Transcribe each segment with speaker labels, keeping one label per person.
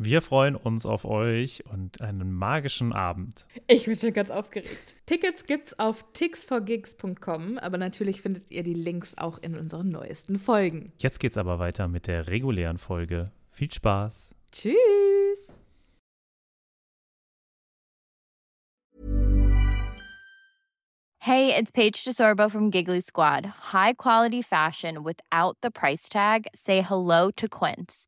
Speaker 1: Wir freuen uns auf euch und einen magischen Abend.
Speaker 2: Ich bin schon ganz aufgeregt. Tickets gibt's auf tixforgigs.com, aber natürlich findet ihr die Links auch in unseren neuesten Folgen.
Speaker 1: Jetzt geht's aber weiter mit der regulären Folge. Viel Spaß.
Speaker 2: Tschüss.
Speaker 3: Hey, it's Paige DeSorbo from Giggly Squad. High quality fashion without the price tag. Say hello to Quince.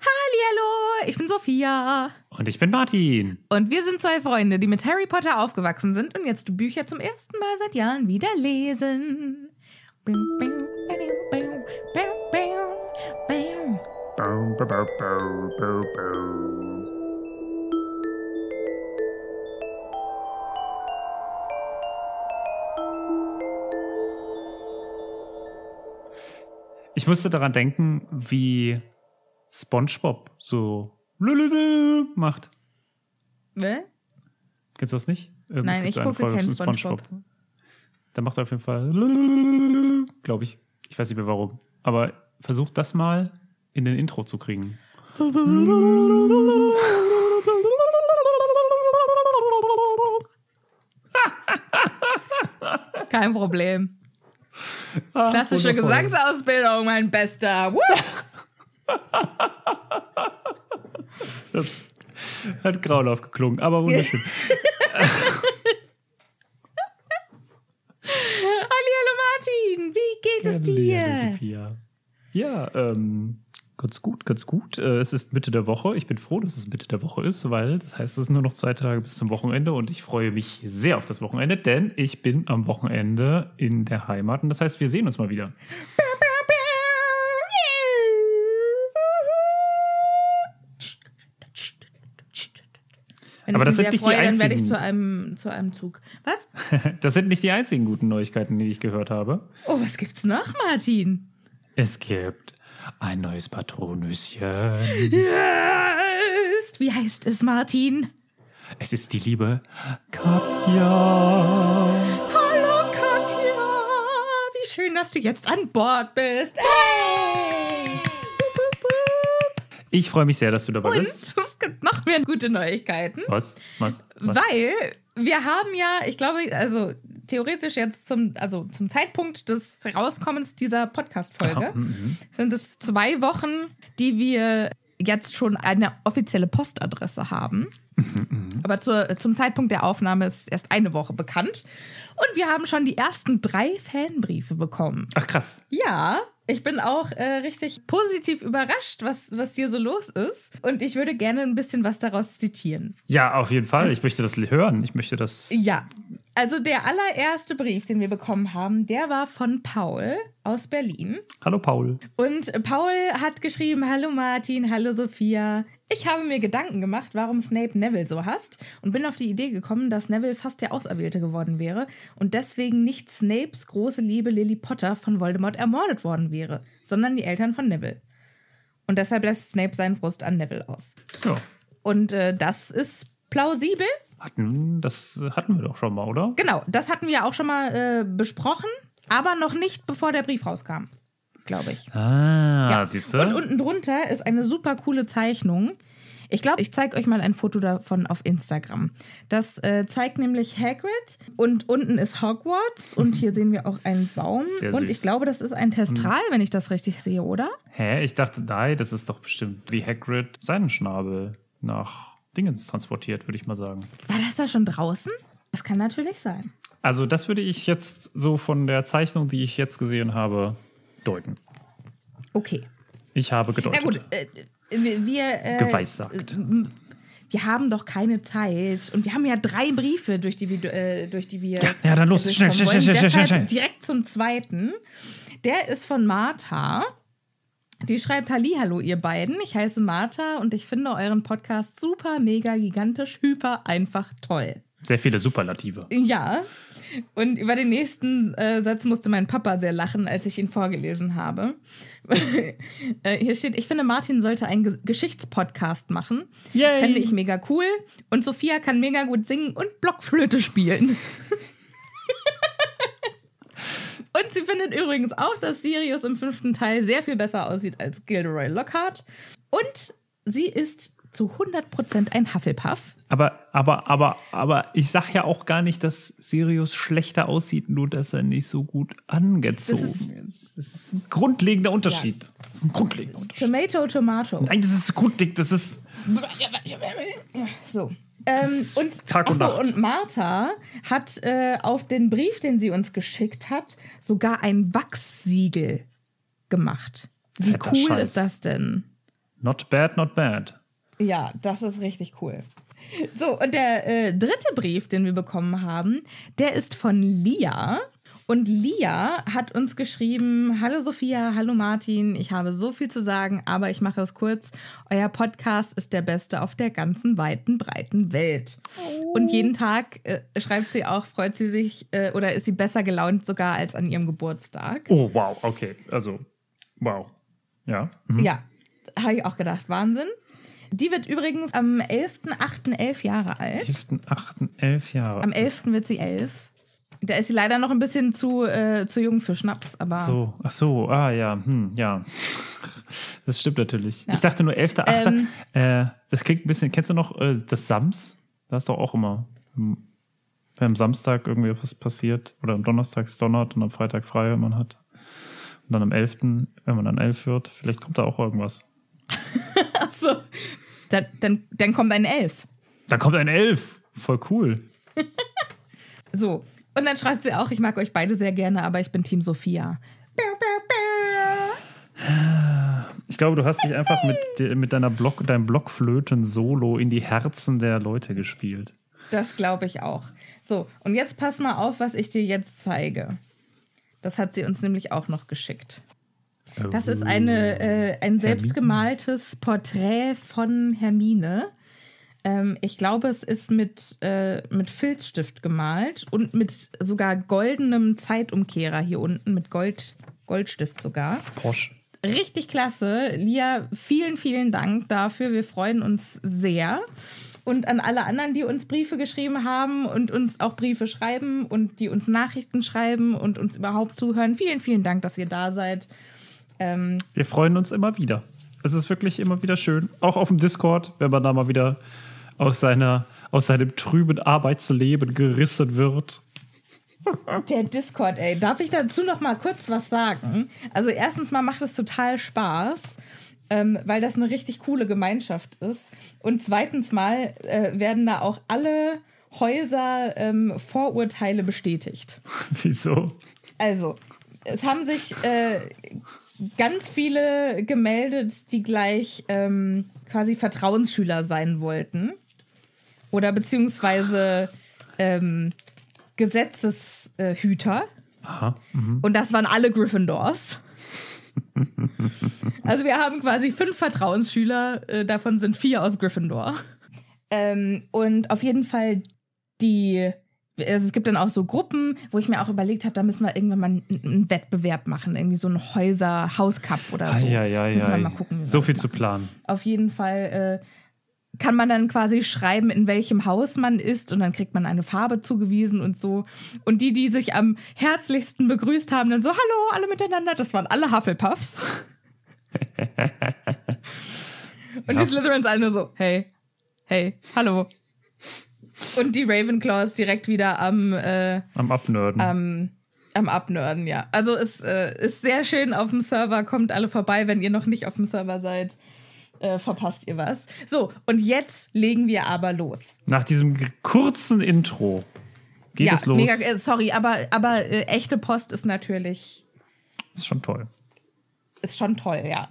Speaker 2: Hallihallo, ich bin Sophia.
Speaker 1: Und ich bin Martin.
Speaker 2: Und wir sind zwei Freunde, die mit Harry Potter aufgewachsen sind und jetzt Bücher zum ersten Mal seit Jahren wieder lesen.
Speaker 1: Ich musste daran denken, wie SpongeBob so macht.
Speaker 2: Hä?
Speaker 1: Kennst du das nicht? Irgendwas
Speaker 2: Nein,
Speaker 1: gibt
Speaker 2: ich gucke
Speaker 1: Folge
Speaker 2: keinen
Speaker 1: von
Speaker 2: SpongeBob.
Speaker 1: Da macht er auf jeden Fall, glaube ich. Ich weiß nicht mehr warum. Aber versucht das mal in den Intro zu kriegen.
Speaker 2: Kein Problem.
Speaker 1: Ah,
Speaker 2: Klassische
Speaker 1: wundervoll.
Speaker 2: Gesangsausbildung, mein Bester. Woo!
Speaker 1: Das hat grauenhaft geklungen, aber wunderschön.
Speaker 2: Hallihallo Martin, wie geht es
Speaker 1: Hallo,
Speaker 2: dir?
Speaker 1: Sophia. Ja, ähm, ganz gut, ganz gut. Äh, es ist Mitte der Woche. Ich bin froh, dass es Mitte der Woche ist, weil das heißt, es sind nur noch zwei Tage bis zum Wochenende und ich freue mich sehr auf das Wochenende, denn ich bin am Wochenende in der Heimat und das heißt, wir sehen uns mal wieder.
Speaker 2: Wenn
Speaker 1: Aber
Speaker 2: ich
Speaker 1: das sind nicht die
Speaker 2: freue, dann werde ich
Speaker 1: einzigen-
Speaker 2: zu einem, zu einem Zug. Was?
Speaker 1: Das sind nicht die einzigen guten Neuigkeiten, die ich gehört habe.
Speaker 2: Oh, was gibt's noch, Martin?
Speaker 1: Es gibt ein neues Patronüschen.
Speaker 2: Yes. Wie heißt es, Martin?
Speaker 1: Es ist die liebe Katja.
Speaker 2: Hallo, Katja. Wie schön, dass du jetzt an Bord bist. Hey.
Speaker 1: Ich freue mich sehr, dass du dabei
Speaker 2: Und
Speaker 1: bist.
Speaker 2: es gibt noch mehr gute Neuigkeiten.
Speaker 1: Was? Was? Was?
Speaker 2: Weil wir haben ja, ich glaube, also theoretisch jetzt zum, also zum Zeitpunkt des Herauskommens dieser Podcast-Folge
Speaker 1: Aha, mhm.
Speaker 2: sind es zwei Wochen, die wir jetzt schon eine offizielle Postadresse haben.
Speaker 1: Mhm,
Speaker 2: Aber zur, zum Zeitpunkt der Aufnahme ist erst eine Woche bekannt. Und wir haben schon die ersten drei Fanbriefe bekommen.
Speaker 1: Ach krass.
Speaker 2: Ja, ich bin auch äh, richtig positiv überrascht, was, was hier so los ist. Und ich würde gerne ein bisschen was daraus zitieren.
Speaker 1: Ja, auf jeden Fall. Ich möchte das hören. Ich möchte das.
Speaker 2: Ja, also der allererste Brief, den wir bekommen haben, der war von Paul aus Berlin.
Speaker 1: Hallo Paul.
Speaker 2: Und Paul hat geschrieben, hallo Martin, hallo Sophia. Ich habe mir Gedanken gemacht, warum Snape Neville so hasst und bin auf die Idee gekommen, dass Neville fast der Auserwählte geworden wäre und deswegen nicht Snapes große Liebe Lily Potter von Voldemort ermordet worden wäre, sondern die Eltern von Neville. Und deshalb lässt Snape seinen Frust an Neville aus.
Speaker 1: Ja.
Speaker 2: Und äh, das ist plausibel.
Speaker 1: Hatten, das hatten wir doch schon mal, oder?
Speaker 2: Genau, das hatten wir auch schon mal äh, besprochen, aber noch nicht, bevor der Brief rauskam, glaube ich.
Speaker 1: Ah,
Speaker 2: Ja.
Speaker 1: siehst du?
Speaker 2: Und unten drunter ist eine super coole Zeichnung. Ich glaube, ich zeige euch mal ein Foto davon auf Instagram. Das äh, zeigt nämlich Hagrid und unten ist Hogwarts und hier sehen wir auch einen Baum.
Speaker 1: Sehr
Speaker 2: und
Speaker 1: süß.
Speaker 2: ich glaube, das ist ein Testral, wenn ich das richtig sehe, oder?
Speaker 1: Hä? Ich dachte, nein, das ist doch bestimmt wie Hagrid seinen Schnabel nach Dingens transportiert, würde ich mal sagen.
Speaker 2: War das da schon draußen? Das kann natürlich sein.
Speaker 1: Also, das würde ich jetzt so von der Zeichnung, die ich jetzt gesehen habe, deuten.
Speaker 2: Okay.
Speaker 1: Ich habe
Speaker 2: Na
Speaker 1: gedeutet.
Speaker 2: gut, äh, wir, äh,
Speaker 1: Geweissagt.
Speaker 2: wir haben doch keine Zeit und wir haben ja drei Briefe, durch die wir, äh, durch die wir
Speaker 1: Ja, ja, dann los. Schnell, schnell, schnell, schnell, schnell, schnell.
Speaker 2: Direkt zum zweiten. Der ist von Martha. Die schreibt Hallo, ihr beiden. Ich heiße Martha und ich finde euren Podcast super, mega, gigantisch, hyper, einfach toll.
Speaker 1: Sehr viele Superlative.
Speaker 2: Ja. Und über den nächsten äh, Satz musste mein Papa sehr lachen, als ich ihn vorgelesen habe. äh, hier steht, ich finde, Martin sollte einen Ge Geschichtspodcast machen.
Speaker 1: Yay!
Speaker 2: Fände ich mega cool. Und Sophia kann mega gut singen und Blockflöte spielen. und sie findet übrigens auch, dass Sirius im fünften Teil sehr viel besser aussieht als Gilderoy Lockhart. Und sie ist zu 100% ein Hufflepuff.
Speaker 1: Aber, aber, aber, aber ich sag ja auch gar nicht, dass Sirius schlechter aussieht, nur dass er nicht so gut angezogen
Speaker 2: Das
Speaker 1: ist. Das ist ein grundlegender Unterschied. Das ist ein grundlegender Unterschied.
Speaker 2: Tomato, Tomato.
Speaker 1: Nein, das ist grundlegend. Das ist.
Speaker 2: So. Ähm, und,
Speaker 1: Tag und
Speaker 2: ach so,
Speaker 1: Nacht.
Speaker 2: und Martha hat äh, auf den Brief, den sie uns geschickt hat, sogar ein Wachssiegel gemacht. Wie
Speaker 1: Fetter
Speaker 2: cool
Speaker 1: Scheiß.
Speaker 2: ist das denn?
Speaker 1: Not bad, not bad.
Speaker 2: Ja, das ist richtig cool. So, und der äh, dritte Brief, den wir bekommen haben, der ist von Lia. Und Lia hat uns geschrieben: Hallo Sophia, hallo Martin, ich habe so viel zu sagen, aber ich mache es kurz. Euer Podcast ist der beste auf der ganzen weiten, breiten Welt. Und jeden Tag äh, schreibt sie auch, freut sie sich äh, oder ist sie besser gelaunt sogar als an ihrem Geburtstag.
Speaker 1: Oh, wow, okay. Also, wow. Ja. Mhm.
Speaker 2: Ja, habe ich auch gedacht, Wahnsinn. Die wird übrigens am 11.8. elf Jahre alt.
Speaker 1: 11., 8., 11 Jahre.
Speaker 2: Am 11. wird sie elf. Da ist sie leider noch ein bisschen zu, äh, zu jung für Schnaps, aber.
Speaker 1: So, ach so, ah ja, hm, ja. Das stimmt natürlich.
Speaker 2: Ja.
Speaker 1: Ich dachte nur 11.8.
Speaker 2: Ähm.
Speaker 1: äh, das klingt ein bisschen, kennst du noch äh, das Sams? Da ist doch auch immer, hm, wenn am Samstag irgendwie was passiert oder am Donnerstag es donnert und am Freitag frei man hat. Und dann am 11., wenn man dann 11 wird, vielleicht kommt da auch irgendwas.
Speaker 2: Ach so. Dann, dann, dann kommt ein Elf.
Speaker 1: Da kommt ein 11. Voll cool.
Speaker 2: So. Und dann schreibt sie auch, ich mag euch beide sehr gerne, aber ich bin Team Sophia.
Speaker 1: Ich glaube, du hast dich einfach mit, mit deiner Block, deinem Blockflöten-Solo in die Herzen der Leute gespielt.
Speaker 2: Das glaube ich auch. So, und jetzt pass mal auf, was ich dir jetzt zeige. Das hat sie uns nämlich auch noch geschickt. Das ist eine, äh, ein selbstgemaltes Porträt von Hermine. Ähm, ich glaube, es ist mit, äh, mit Filzstift gemalt und mit sogar goldenem Zeitumkehrer hier unten, mit Gold, Goldstift sogar.
Speaker 1: Porsche.
Speaker 2: Richtig klasse. Lia, vielen, vielen Dank dafür. Wir freuen uns sehr. Und an alle anderen, die uns Briefe geschrieben haben und uns auch Briefe schreiben und die uns Nachrichten schreiben und uns überhaupt zuhören. Vielen, vielen Dank, dass ihr da seid. Ähm,
Speaker 1: Wir freuen uns immer wieder. Es ist wirklich immer wieder schön. Auch auf dem Discord, wenn man da mal wieder aus, seiner, aus seinem trüben Arbeitsleben gerissen wird.
Speaker 2: Der Discord, ey. Darf ich dazu noch mal kurz was sagen? Also erstens mal macht es total Spaß, ähm, weil das eine richtig coole Gemeinschaft ist. Und zweitens mal äh, werden da auch alle Häuser ähm, Vorurteile bestätigt.
Speaker 1: Wieso?
Speaker 2: Also, es haben sich äh, ganz viele gemeldet, die gleich ähm, quasi Vertrauensschüler sein wollten. Oder beziehungsweise ähm, Gesetzeshüter.
Speaker 1: Aha. Mhm.
Speaker 2: Und das waren alle Gryffindors. also wir haben quasi fünf Vertrauensschüler, äh, davon sind vier aus Gryffindor. Ähm, und auf jeden Fall die, also es gibt dann auch so Gruppen, wo ich mir auch überlegt habe, da müssen wir irgendwann mal einen, einen Wettbewerb machen, irgendwie so ein Häuser-Hauscup oder so.
Speaker 1: Ja, ja,
Speaker 2: Müssen wir
Speaker 1: ja.
Speaker 2: mal gucken,
Speaker 1: So viel
Speaker 2: machen.
Speaker 1: zu planen.
Speaker 2: Auf jeden Fall äh, kann man dann quasi schreiben, in welchem Haus man ist und dann kriegt man eine Farbe zugewiesen und so. Und die, die sich am herzlichsten begrüßt haben, dann so, hallo, alle miteinander, das waren alle Hufflepuffs. und
Speaker 1: Ja.
Speaker 2: die Slytherins alle nur so, hey, hey, hallo. Und die Ravenclaws direkt wieder am, äh,
Speaker 1: Am Abnörden.
Speaker 2: am, am Abnörden, ja. Also es äh, ist sehr schön auf dem Server. Kommt alle vorbei, wenn ihr noch nicht auf dem Server seid. Äh, verpasst ihr was. So, und jetzt legen wir aber los.
Speaker 1: Nach diesem kurzen Intro geht
Speaker 2: ja,
Speaker 1: es los.
Speaker 2: mega, äh, sorry, aber, aber äh, echte Post ist natürlich,
Speaker 1: ist schon toll.
Speaker 2: ist schon toll, ja.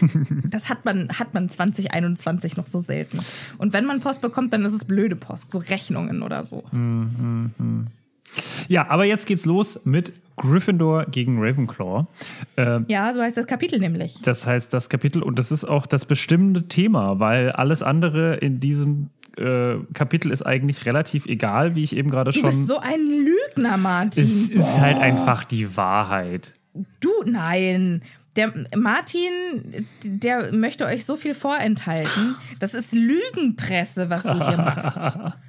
Speaker 2: das hat man, hat man 2021 noch so selten. Und wenn man Post bekommt, dann ist es blöde Post, so Rechnungen oder so.
Speaker 1: Ja, aber jetzt geht's los mit Gryffindor gegen Ravenclaw. Ähm,
Speaker 2: Ja, so heißt das Kapitel nämlich.
Speaker 1: Das heißt, das Kapitel, und das ist auch das bestimmende Thema, weil alles andere in diesem äh, Kapitel ist eigentlich relativ egal, wie ich eben gerade
Speaker 2: Du
Speaker 1: schon.
Speaker 2: bist so ein Lügner, Martin.
Speaker 1: es ist halt einfach die Wahrheit.
Speaker 2: Du, nein. Der Martin, der möchte euch so viel vorenthalten. Das ist Lügenpresse, was du hier machst.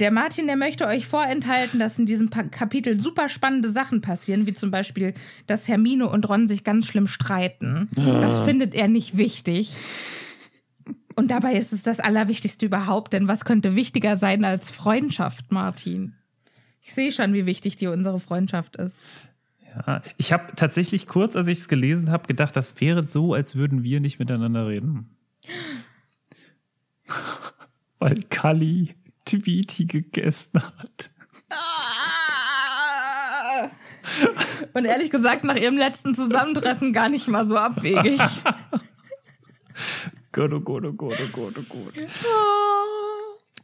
Speaker 2: Der Martin, der möchte euch vorenthalten, dass in diesem Pa- Kapitel super spannende Sachen passieren, wie zum Beispiel, dass Hermine und Ron sich ganz schlimm streiten. Das findet er nicht wichtig. Und dabei ist es das Allerwichtigste überhaupt, denn was könnte wichtiger sein als Freundschaft, Martin? Ich sehe schon, wie wichtig dir unsere Freundschaft ist.
Speaker 1: Ja, ich habe tatsächlich kurz, als ich es gelesen habe, gedacht, das wäre so, als würden wir nicht miteinander reden. Weil Kali Tweety gegessen hat.
Speaker 2: Und ehrlich gesagt, nach ihrem letzten Zusammentreffen gar nicht mal so abwegig.
Speaker 1: Gott, oh Gott, oh Gott, oh Gott, oh Gott.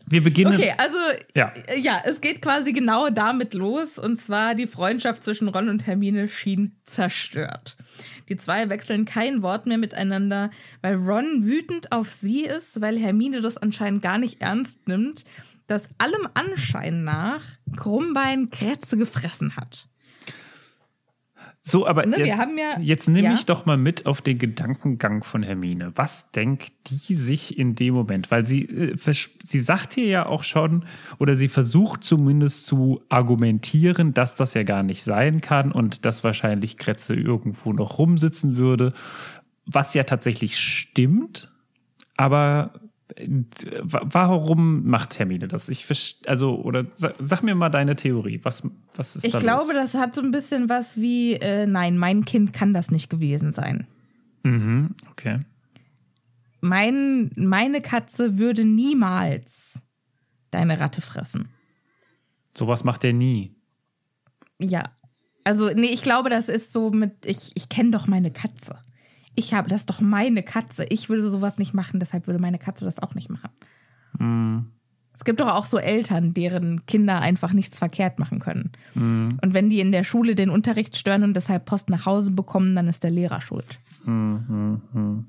Speaker 1: Wir beginnen.
Speaker 2: Okay, also
Speaker 1: Ja.
Speaker 2: ja, es geht quasi genau damit los. Und zwar die Freundschaft zwischen Ron und Hermine schien zerstört. Die zwei wechseln kein Wort mehr miteinander, weil Ron wütend auf sie ist, weil Hermine das anscheinend gar nicht ernst nimmt, dass allem Anschein nach Krummbein Krätze gefressen hat.
Speaker 1: So, aber
Speaker 2: Ne, wir
Speaker 1: jetzt,
Speaker 2: haben ja-
Speaker 1: jetzt nimm
Speaker 2: ja.
Speaker 1: mich doch mal mit auf den Gedankengang von Hermine. Was denkt die sich in dem Moment? Weil sie, äh, sie sagt hier ja auch schon, oder sie versucht zumindest zu argumentieren, dass das ja gar nicht sein kann und dass wahrscheinlich Kretze irgendwo noch rumsitzen würde. Was ja tatsächlich stimmt, aber warum macht Hermine das? Ich also, oder sag, sag mir mal deine Theorie. Was, was ist
Speaker 2: Ich
Speaker 1: da
Speaker 2: glaube,
Speaker 1: los?
Speaker 2: das hat so ein bisschen was wie, äh, nein, mein Kind kann das nicht gewesen sein.
Speaker 1: Mhm, okay.
Speaker 2: Mein, meine Katze würde niemals deine Ratte fressen.
Speaker 1: Sowas macht er nie.
Speaker 2: Ja. Also, nee, ich glaube, das ist so mit, ich, ich kenne doch meine Katze. Ich habe, das ist doch meine Katze. Ich würde sowas nicht machen, deshalb würde meine Katze das auch nicht machen.
Speaker 1: Mhm.
Speaker 2: Es gibt doch auch so Eltern, deren Kinder einfach nichts verkehrt machen können.
Speaker 1: Mhm.
Speaker 2: Und wenn die in der Schule den Unterricht stören und deshalb Post nach Hause bekommen, dann ist der Lehrer schuld.
Speaker 1: Mhm.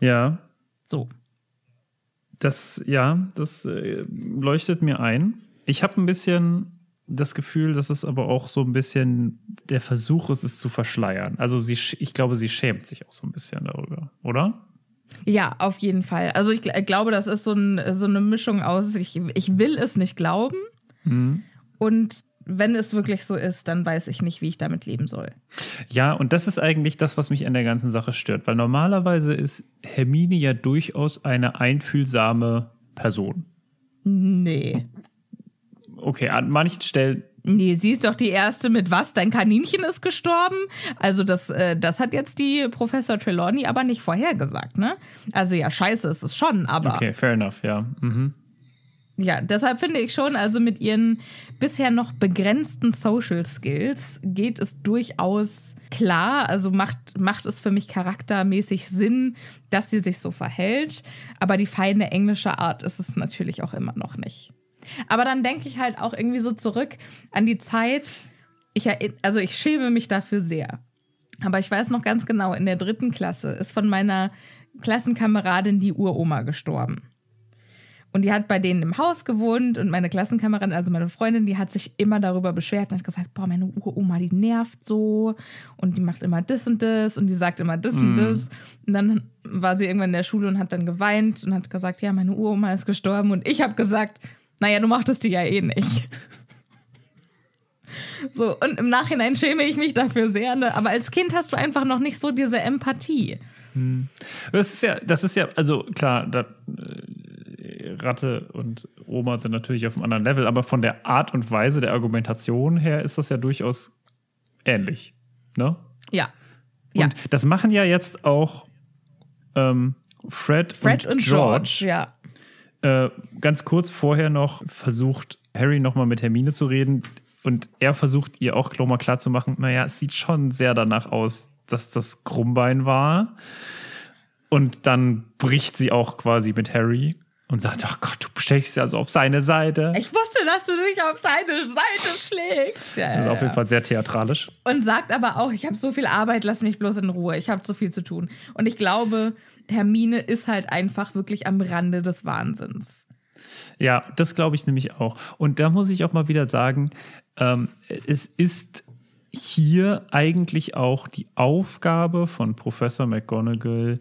Speaker 1: Ja.
Speaker 2: So.
Speaker 1: Das, ja, das äh, leuchtet mir ein. Ich habe ein bisschen das Gefühl, dass es aber auch so ein bisschen der Versuch ist, es zu verschleiern. Also sie, ich glaube, sie schämt sich auch so ein bisschen darüber, oder?
Speaker 2: Ja, auf jeden Fall. Also ich glaube, das ist so, ein, so eine Mischung aus, ich, ich will es nicht glauben mhm. und wenn es wirklich so ist, dann weiß ich nicht, wie ich damit leben soll.
Speaker 1: Ja, und das ist eigentlich das, was mich an der ganzen Sache stört, weil normalerweise ist Hermine ja durchaus eine einfühlsame Person.
Speaker 2: Nee.
Speaker 1: Okay, an manchen Stellen.
Speaker 2: Nee, sie ist doch die erste mit was? Dein Kaninchen ist gestorben? Also, das, äh, das hat jetzt die Professor Trelawney aber nicht vorhergesagt, ne? Also, ja, scheiße ist es schon, aber.
Speaker 1: Okay, fair enough, ja. Mhm.
Speaker 2: Ja, deshalb finde ich schon, also mit ihren bisher noch begrenzten Social Skills geht es durchaus klar, also macht, macht es für mich charaktermäßig Sinn, dass sie sich so verhält. Aber die feine englische Art ist es natürlich auch immer noch nicht. Aber dann denke ich halt auch irgendwie so zurück an die Zeit. Ich, also ich schäme mich dafür sehr. Aber ich weiß noch ganz genau, in der dritten Klasse ist von meiner Klassenkameradin die Uroma gestorben. Und die hat bei denen im Haus gewohnt und meine Klassenkameradin, also meine Freundin, die hat sich immer darüber beschwert und hat gesagt, boah, meine Uroma, die nervt so und die macht immer das und das und die sagt immer das und mhm. das. Und dann war sie irgendwann in der Schule und hat dann geweint und hat gesagt, ja, meine Uroma ist gestorben und ich habe gesagt, naja, du machtest die ja eh nicht. So, und im Nachhinein schäme ich mich dafür sehr, ne? aber als Kind hast du einfach noch nicht so diese Empathie.
Speaker 1: Hm. Das ist ja, das ist ja, also klar, da, äh, Ratte und Oma sind natürlich auf einem anderen Level, aber von der Art und Weise der Argumentation her ist das ja durchaus ähnlich. Ne?
Speaker 2: Ja.
Speaker 1: Und ja. das machen ja jetzt auch ähm, Fred,
Speaker 2: Fred und, und George, George ja.
Speaker 1: Äh, ganz kurz vorher noch versucht Harry nochmal mit Hermine zu reden und er versucht ihr auch nochmal klar zu machen, naja, es sieht schon sehr danach aus, dass das Krummbein war. Und dann bricht sie auch quasi mit Harry und sagt, ach Gott, du stechst also auf seine Seite.
Speaker 2: Ich wusste, dass du dich auf seine Seite schlägst.
Speaker 1: Ja, das ist auf jeden Fall sehr theatralisch.
Speaker 2: Und sagt aber auch, ich habe so viel Arbeit, lass mich bloß in Ruhe, ich habe so viel zu tun. Und ich glaube, Hermine ist halt einfach wirklich am Rande des Wahnsinns.
Speaker 1: Ja, das glaube ich nämlich auch. Und da muss ich auch mal wieder sagen, ähm, es ist hier eigentlich auch die Aufgabe von Professor McGonagall,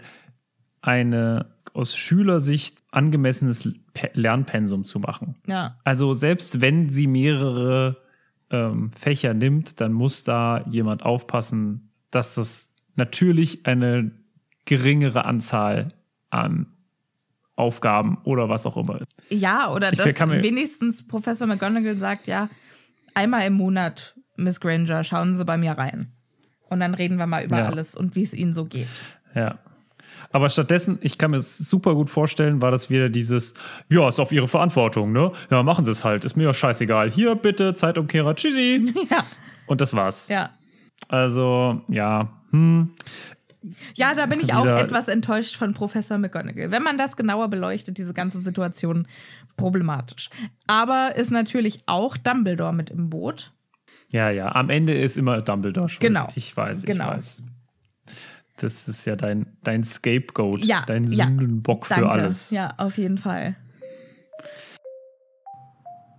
Speaker 1: eine aus Schülersicht angemessenes Lernpensum zu machen.
Speaker 2: Ja.
Speaker 1: Also selbst wenn sie mehrere ähm, Fächer nimmt, dann muss da jemand aufpassen, dass das natürlich eine geringere Anzahl an Aufgaben oder was auch immer ist.
Speaker 2: Ja, oder dass wenigstens Professor McGonagall sagt, ja, einmal im Monat, Miss Granger, schauen Sie bei mir rein. Und dann reden wir mal über ja. alles und wie es Ihnen so geht.
Speaker 1: Ja. Aber stattdessen, ich kann mir super gut vorstellen, war das wieder dieses, ja, ist auf Ihre Verantwortung, ne? Ja, machen Sie es halt, ist mir ja scheißegal. Hier, bitte, Zeitumkehrer, tschüssi.
Speaker 2: Ja.
Speaker 1: Und das war's.
Speaker 2: Ja.
Speaker 1: Also, ja, hm.
Speaker 2: Ja, da bin ich auch etwas enttäuscht von Professor McGonagall. Wenn man das genauer beleuchtet, diese ganze Situation problematisch. Aber ist natürlich auch Dumbledore mit im Boot.
Speaker 1: Ja, ja, am Ende ist immer Dumbledore schon.
Speaker 2: Genau.
Speaker 1: Ich weiß,
Speaker 2: genau.
Speaker 1: ich weiß. Das ist ja dein, dein Scapegoat,
Speaker 2: ja,
Speaker 1: dein Sündenbock
Speaker 2: ja,
Speaker 1: für alles.
Speaker 2: Ja, auf jeden Fall.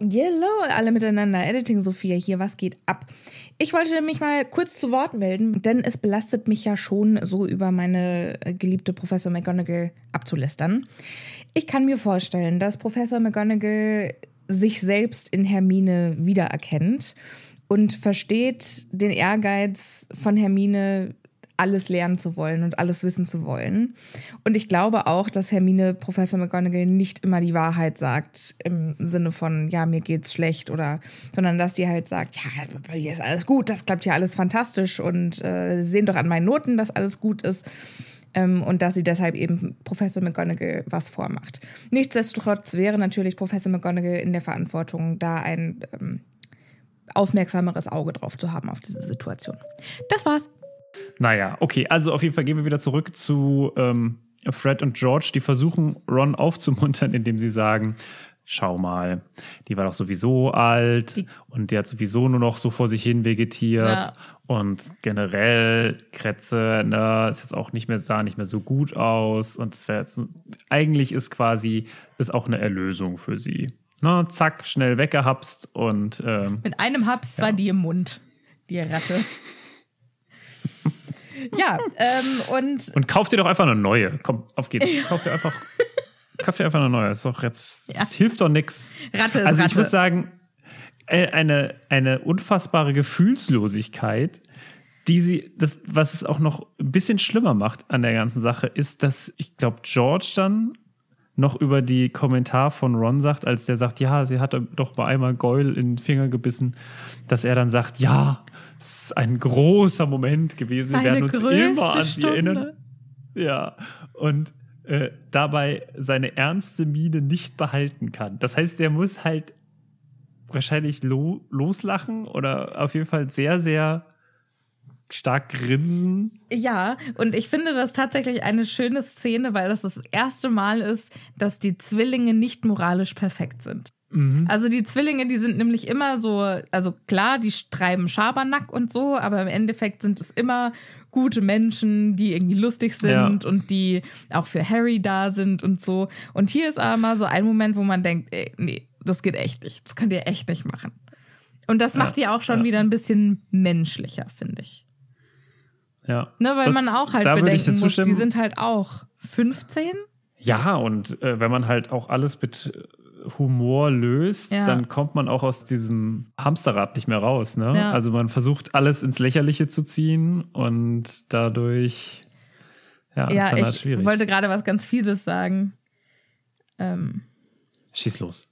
Speaker 2: Hello, alle miteinander. Editing Sophia hier, was geht ab? Ich wollte mich mal kurz zu Wort melden, denn es belastet mich ja schon, so über meine äh, geliebte Professor McGonagall abzulästern. Ich kann mir vorstellen, dass Professor McGonagall sich selbst in Hermine wiedererkennt und versteht den Ehrgeiz von Hermine alles lernen zu wollen und alles wissen zu wollen. Und ich glaube auch, dass Hermine Professor McGonagall nicht immer die Wahrheit sagt im Sinne von, ja, mir geht's schlecht oder, sondern dass die halt sagt, ja, bei mir ist alles gut, das klappt ja alles fantastisch und äh, sehen doch an meinen Noten, dass alles gut ist. Ähm, und dass sie deshalb eben Professor McGonagall was vormacht. Nichtsdestotrotz wäre natürlich Professor McGonagall in der Verantwortung, da ein ähm, aufmerksameres Auge drauf zu haben auf diese Situation. Das war's.
Speaker 1: Naja, okay, also auf jeden Fall gehen wir wieder zurück zu ähm, Fred und George, die versuchen, Ron aufzumuntern, indem sie sagen, schau mal, die war doch sowieso alt
Speaker 2: Die-
Speaker 1: und die hat sowieso nur noch so vor sich hin vegetiert
Speaker 2: Ja.
Speaker 1: und generell Kretze, ne, ist jetzt auch nicht mehr, sah nicht mehr so gut aus und es wäre jetzt, eigentlich ist quasi, ist auch eine Erlösung für sie. Ne, zack, schnell weggehapst und ähm,
Speaker 2: Mit einem Haps war die im Mund, die Ratte. ja, ähm, und
Speaker 1: Und kauf dir doch einfach eine neue. Komm, auf geht's. Kauf dir einfach, kauf dir einfach eine neue. Ist doch jetzt,
Speaker 2: Ja.
Speaker 1: das hilft doch nix.
Speaker 2: Ratte ist
Speaker 1: Also ich
Speaker 2: Ratte.
Speaker 1: muss sagen, äh, eine, eine unfassbare Gefühlslosigkeit, die sie, das, was es auch noch ein bisschen schlimmer macht an der ganzen Sache, ist, dass ich glaube, George dann noch über die Kommentar von Ron sagt, als der sagt, ja, sie hat doch bei einmal Goyle in den Finger gebissen, dass er dann sagt, ja, es ist ein großer Moment gewesen. Wir
Speaker 2: Seine
Speaker 1: werden uns immer an sie erinnern. Ja, und äh, dabei seine ernste Miene nicht behalten kann. Das heißt, er muss halt wahrscheinlich lo loslachen oder auf jeden Fall sehr, sehr stark grinsen.
Speaker 2: Ja, und ich finde das tatsächlich eine schöne Szene, weil das das erste Mal ist, dass die Zwillinge nicht moralisch perfekt sind. Also die Zwillinge, die sind nämlich immer so, also klar, die treiben Schabernack und so, aber im Endeffekt sind es immer gute Menschen, die irgendwie lustig sind
Speaker 1: Ja.
Speaker 2: und die auch für Harry da sind und so. Und hier ist aber mal so ein Moment, wo man denkt, ey, nee, das geht echt nicht. Das könnt ihr echt nicht machen. Und das macht die auch schon
Speaker 1: ja.
Speaker 2: wieder ein bisschen menschlicher, finde ich.
Speaker 1: Ja.
Speaker 2: Ne, weil
Speaker 1: Das-
Speaker 2: man auch halt
Speaker 1: ich
Speaker 2: bedenken muss, die sind halt auch 15.
Speaker 1: Ja, und äh, wenn man halt auch alles mit äh, Humor löst,
Speaker 2: Ja.
Speaker 1: dann kommt man auch aus diesem Hamsterrad nicht mehr raus. Ne?
Speaker 2: Ja.
Speaker 1: Also man versucht alles ins Lächerliche zu ziehen und dadurch ja, ist
Speaker 2: ja,
Speaker 1: dann halt
Speaker 2: ich
Speaker 1: schwierig.
Speaker 2: wollte gerade was ganz Fieses sagen. Ähm,
Speaker 1: Schieß los.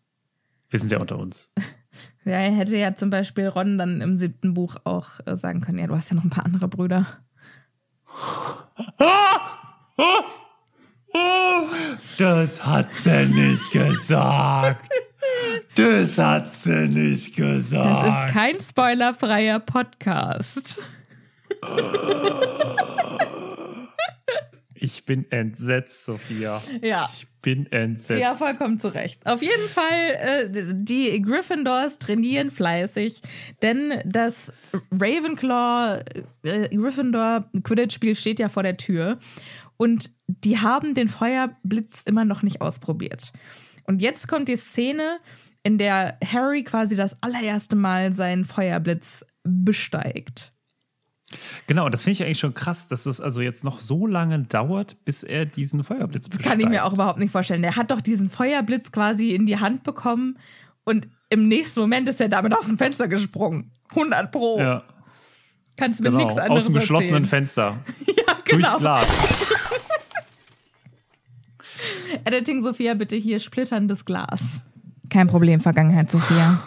Speaker 1: Wir sind ja unter uns.
Speaker 2: ja, er hätte ja zum Beispiel Ron dann im siebten Buch auch äh, sagen können, ja, du hast ja noch ein paar andere Brüder.
Speaker 1: Das hat sie nicht gesagt. Das hat sie nicht
Speaker 2: Das
Speaker 1: gesagt.
Speaker 2: ist kein spoilerfreier Podcast.
Speaker 1: Ich bin entsetzt, Sophia.
Speaker 2: Ja.
Speaker 1: Ich bin entsetzt.
Speaker 2: Ja, vollkommen zu Recht. Auf jeden Fall, äh, die Gryffindors trainieren fleißig, denn das Ravenclaw äh, steht ja vor der Tür und die haben den Feuerblitz immer noch nicht ausprobiert. Und jetzt kommt die Szene, in der Harry quasi das allererste Mal seinen Feuerblitz besteigt.
Speaker 1: Genau, das finde ich eigentlich schon krass, dass es also jetzt noch so lange dauert, bis er diesen Feuerblitz
Speaker 2: Das kann ich mir auch überhaupt nicht vorstellen. Der hat doch diesen Feuerblitz quasi in die Hand bekommen und im nächsten Moment ist er damit aus dem Fenster gesprungen. 100 Pro.
Speaker 1: Ja,
Speaker 2: Kannst mir
Speaker 1: genau.
Speaker 2: nichts anderes
Speaker 1: Aus dem geschlossenen
Speaker 2: erzählen.
Speaker 1: Fenster.
Speaker 2: Ja,
Speaker 1: Durchs
Speaker 2: genau.
Speaker 1: Glas.
Speaker 2: Editing Sophia, bitte hier splitterndes Glas. Kein Problem, Vergangenheit Sophia.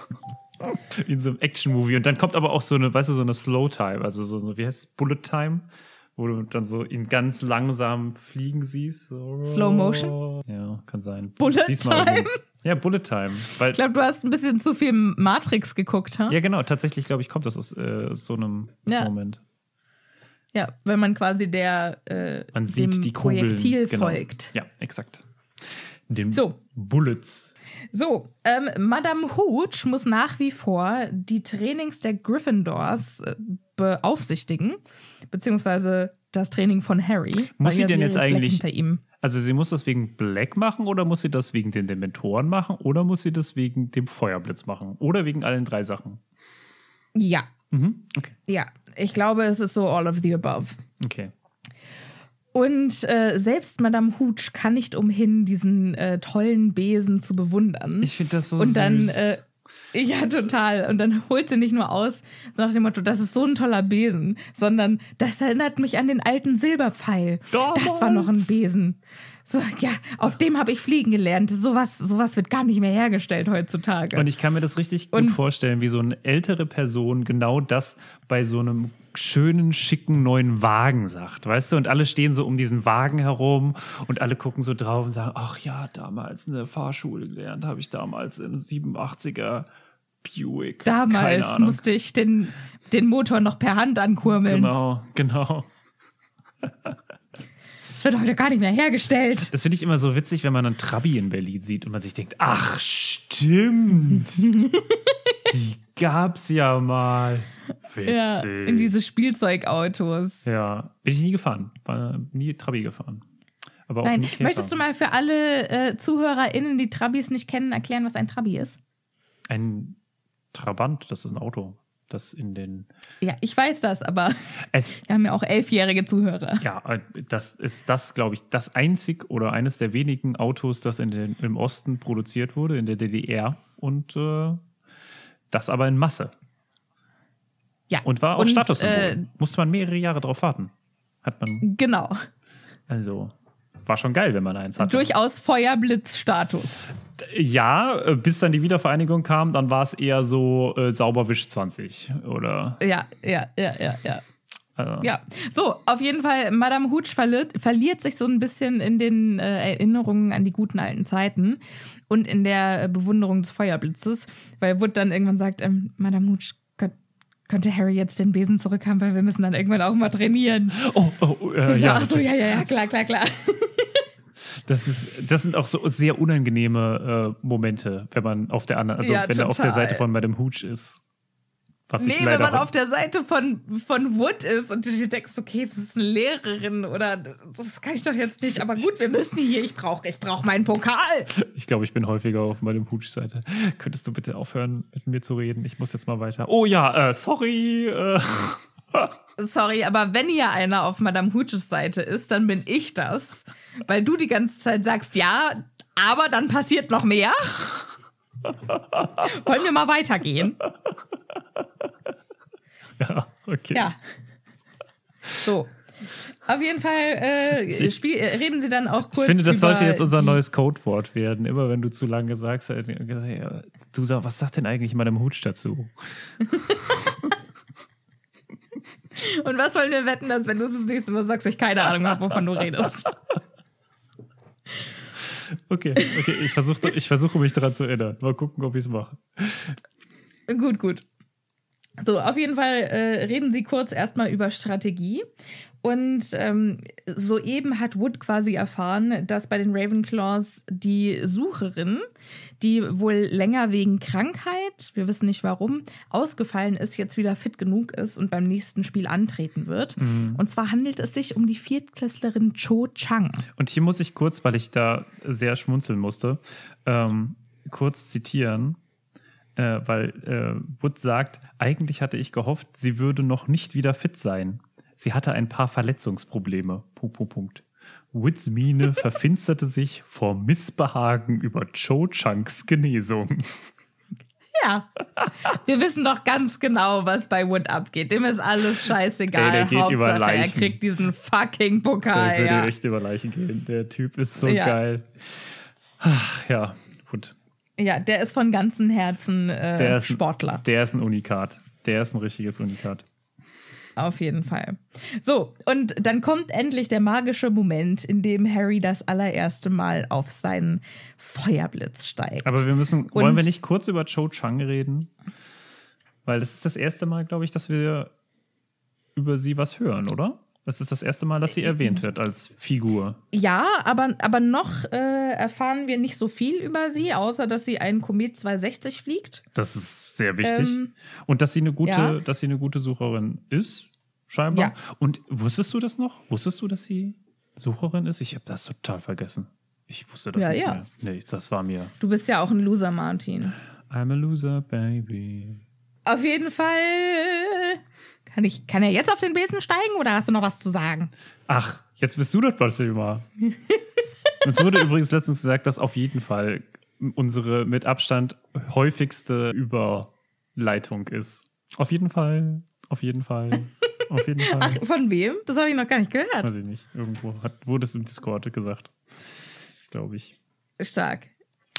Speaker 1: In so einem Action-Movie. Und dann kommt aber auch so eine, weißt du, so eine Slow-Time, also so, so wie heißt es, Bullet-Time, wo du dann so ihn ganz langsam fliegen siehst. So.
Speaker 2: Slow Motion?
Speaker 1: Ja, kann sein.
Speaker 2: Bullet Time?
Speaker 1: irgendwo. Ja, Bullet-Time. Weil,
Speaker 2: Ich glaube, du hast ein bisschen zu viel Matrix geguckt, ha?
Speaker 1: ja, genau, tatsächlich, glaube ich, kommt das aus äh, so einem
Speaker 2: Ja.
Speaker 1: Moment.
Speaker 2: Ja, wenn man quasi der äh,
Speaker 1: Man sieht
Speaker 2: dem
Speaker 1: die Kugeln.
Speaker 2: Projektil
Speaker 1: genau.
Speaker 2: folgt.
Speaker 1: Ja, exakt. Dem
Speaker 2: So.
Speaker 1: Bullets.
Speaker 2: So, ähm, Madame Hooch muss nach wie vor die Trainings der Gryffindors äh, beaufsichtigen, beziehungsweise das Training von Harry.
Speaker 1: Muss sie denn jetzt eigentlich-
Speaker 2: hinter ihm.
Speaker 1: Also sie muss das wegen Black machen oder muss sie das wegen den Dementoren machen oder muss sie das wegen dem Feuerblitz machen oder wegen allen drei Sachen?
Speaker 2: Ja,
Speaker 1: Mhm. Okay.
Speaker 2: ja. Ich glaube, es ist so all of the above.
Speaker 1: Okay.
Speaker 2: Und äh, selbst Madame Hooch kann nicht umhin, diesen äh, tollen Besen zu bewundern.
Speaker 1: Ich finde das so
Speaker 2: und dann,
Speaker 1: süß.
Speaker 2: äh, ja, total. Und dann holt sie nicht nur aus, so nach dem Motto, das ist so ein toller Besen, sondern das erinnert mich an den alten Silberpfeil. Das war noch ein
Speaker 1: Damals.
Speaker 2: Besen. So, ja, auf dem habe ich fliegen gelernt. Sowas, sowas wird gar nicht mehr hergestellt heutzutage.
Speaker 1: Und ich kann mir das richtig gut
Speaker 2: Und-
Speaker 1: vorstellen, wie so eine ältere Person genau das bei so einem schönen, schicken neuen Wagen sagt, weißt du? Und alle stehen so um diesen Wagen herum und alle gucken so drauf und sagen, ach ja, damals in der Fahrschule gelernt, habe ich damals im 87er Buick.
Speaker 2: Damals musste ich den, den Motor noch per Hand ankurbeln.
Speaker 1: Genau, genau.
Speaker 2: Das Das wird heute gar nicht mehr hergestellt.
Speaker 1: Das finde ich immer so witzig, wenn man einen Trabi in Berlin sieht und man sich denkt, ach stimmt. Die gab's ja mal. Witzig.
Speaker 2: Ja, in diese Spielzeugautos.
Speaker 1: Ja, bin ich nie gefahren. War nie Trabi gefahren. Aber
Speaker 2: Nein, möchtest du mal für alle äh, ZuhörerInnen, die Trabis nicht kennen, erklären, was ein Trabi ist?
Speaker 1: Ein Trabant, das ist ein Auto. Das in den.
Speaker 2: Ja, ich weiß das, aber
Speaker 1: Es,
Speaker 2: wir haben ja auch elfjährige Zuhörer.
Speaker 1: ja, das ist das, glaube ich, das einzig oder eines der wenigen Autos, das in den, im Osten produziert wurde, in der DDR. Und äh, das aber in Masse.
Speaker 2: Ja.
Speaker 1: Und war auch
Speaker 2: Und,
Speaker 1: Statussymbol.
Speaker 2: äh,
Speaker 1: Musste man mehrere Jahre drauf warten. Hat man,
Speaker 2: Genau.
Speaker 1: also, war schon geil, wenn man eins hatte.
Speaker 2: Durchaus Feuerblitzstatus.
Speaker 1: Ja, äh, bis dann die Wiedervereinigung kam, dann war es eher so äh, Sauberwisch 20 oder.
Speaker 2: Ja, ja, ja, ja, ja.
Speaker 1: Äh,
Speaker 2: Ja, so, auf jeden Fall, Madame Hooch verliert, verliert sich so ein bisschen in den äh, Erinnerungen an die guten alten Zeiten und in der Bewunderung des Feuerblitzes, weil Wood dann irgendwann sagt, ähm, Madame Hooch, könnt, könnte Harry jetzt den Besen zurückhaben, weil wir müssen dann irgendwann auch mal trainieren.
Speaker 1: Oh, oh äh, ja,
Speaker 2: ach so, ja, ja, ja, klar, klar, klar.
Speaker 1: Das, ist, das sind auch so sehr unangenehme äh, Momente, wenn man auf der anderen, also
Speaker 2: Ja,
Speaker 1: wenn er auf der
Speaker 2: total.
Speaker 1: Seite von Madame Hooch ist. Was
Speaker 2: Nee, wenn man auf der Seite von, von Wood ist und du dir denkst, okay, das ist eine Lehrerin oder das kann ich doch jetzt nicht, aber gut, wir müssen hier, ich brauche ich brauch meinen Pokal.
Speaker 1: Ich glaube, ich bin häufiger auf Madame Hooch-Seite. Könntest du bitte aufhören, mit mir zu reden? Ich muss jetzt mal weiter. Oh ja, äh, sorry. Äh,
Speaker 2: Sorry, aber wenn hier einer auf Madame Hooches Seite ist, dann bin ich das. Weil du die ganze Zeit sagst, ja, aber dann passiert noch mehr. Wollen wir mal weitergehen?
Speaker 1: ja, okay.
Speaker 2: Ja. So. Auf jeden Fall äh,
Speaker 1: Ich-
Speaker 2: äh, reden sie dann auch kurz.
Speaker 1: Ich finde, das sollte jetzt unser neues Codewort werden. Immer wenn du zu lange sagst, du sag, was sagt denn eigentlich Madame Hooch dazu?
Speaker 2: Und was wollen wir wetten, dass wenn du es das nächste Mal sagst, ich keine Ahnung habe, wovon du redest?
Speaker 1: Okay, okay, ich versuche ich versuche mich daran zu erinnern. Mal gucken, ob ich es mache.
Speaker 2: Gut, gut. So, auf jeden Fall äh, reden sie kurz erstmal über Strategie. Und ähm, soeben hat Wood quasi erfahren, dass bei den Ravenclaws die Sucherin, die wohl länger wegen Krankheit, wir wissen nicht warum, ausgefallen ist, jetzt wieder fit genug ist und beim nächsten Spiel antreten wird. Und zwar handelt es sich um die Viertklässlerin Cho Chang.
Speaker 1: Und hier muss ich kurz, weil ich da sehr schmunzeln musste, ähm, kurz zitieren, äh, weil äh, Wood sagt, eigentlich hatte ich gehofft, sie würde noch nicht wieder fit sein. Sie hatte ein paar Verletzungsprobleme. Punkt, Punkt, Punkt. Woods Miene verfinsterte sich vor Missbehagen über Cho Chunks Genesung.
Speaker 2: Ja, wir wissen doch ganz genau, was bei Wood abgeht. Dem ist alles scheißegal.
Speaker 1: Ey, der geht
Speaker 2: Hauptsache,
Speaker 1: über
Speaker 2: er
Speaker 1: Leichen.
Speaker 2: kriegt diesen fucking Pokal.
Speaker 1: Der würde
Speaker 2: Ja.
Speaker 1: echt über Leichen gehen. Der Typ ist so
Speaker 2: Ja.
Speaker 1: geil. Ach, ja.
Speaker 2: Ja, der ist von ganzem Herzen äh,
Speaker 1: Der ist,
Speaker 2: Sportler.
Speaker 1: Der ist ein Unikat. Der ist ein richtiges Unikat.
Speaker 2: Auf jeden Fall. So, und dann kommt endlich der magische Moment, in dem Harry das allererste Mal auf seinen Feuerblitz steigt.
Speaker 1: Aber wir müssen,
Speaker 2: Und-
Speaker 1: wollen wir nicht kurz über Cho Chang reden? Weil das ist das erste Mal, glaube ich, dass wir über sie was hören, oder? Das ist das erste Mal, dass sie erwähnt wird als Figur.
Speaker 2: ja, aber, aber noch äh, erfahren wir nicht so viel über sie, außer dass sie einen Komet 260 fliegt.
Speaker 1: Das ist sehr wichtig.
Speaker 2: Ähm,
Speaker 1: Und dass sie eine gute,
Speaker 2: ja.
Speaker 1: dass sie eine gute Sucherin ist, scheinbar.
Speaker 2: Ja.
Speaker 1: Und wusstest du das noch? Wusstest du, dass sie Sucherin ist? Ich habe das total vergessen. Ich wusste das
Speaker 2: Ja,
Speaker 1: nicht
Speaker 2: ja.
Speaker 1: mehr. Nee, das war mir.
Speaker 2: Du bist ja auch ein Loser, Martin.
Speaker 1: I'm a loser, baby.
Speaker 2: Auf jeden Fall. Kann, ich, kann er jetzt auf den Besen steigen oder hast du noch was zu sagen?
Speaker 1: Ach, jetzt bist du das plötzlich immer. Uns wurde übrigens letztens gesagt, dass auf jeden Fall unsere mit Abstand häufigste Überleitung ist. Auf jeden Fall, auf jeden Fall, auf jeden Fall.
Speaker 2: Ach, von wem? Das habe ich noch gar nicht gehört.
Speaker 1: Weiß ich nicht. Irgendwo hat, wurde es im Discord gesagt. Glaube ich.
Speaker 2: Stark.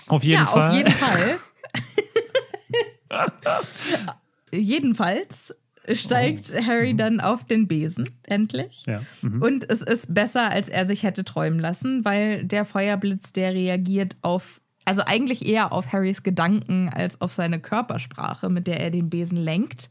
Speaker 1: Auf jeden
Speaker 2: ja,
Speaker 1: Fall.
Speaker 2: auf jeden Fall. Jedenfalls steigt Harry dann auf den Besen, endlich.
Speaker 1: Ja. Mhm.
Speaker 2: Und es ist besser, als er sich hätte träumen lassen, weil der Feuerblitz, der reagiert auf, also eigentlich eher auf Harrys Gedanken als auf seine Körpersprache, mit der er den Besen lenkt.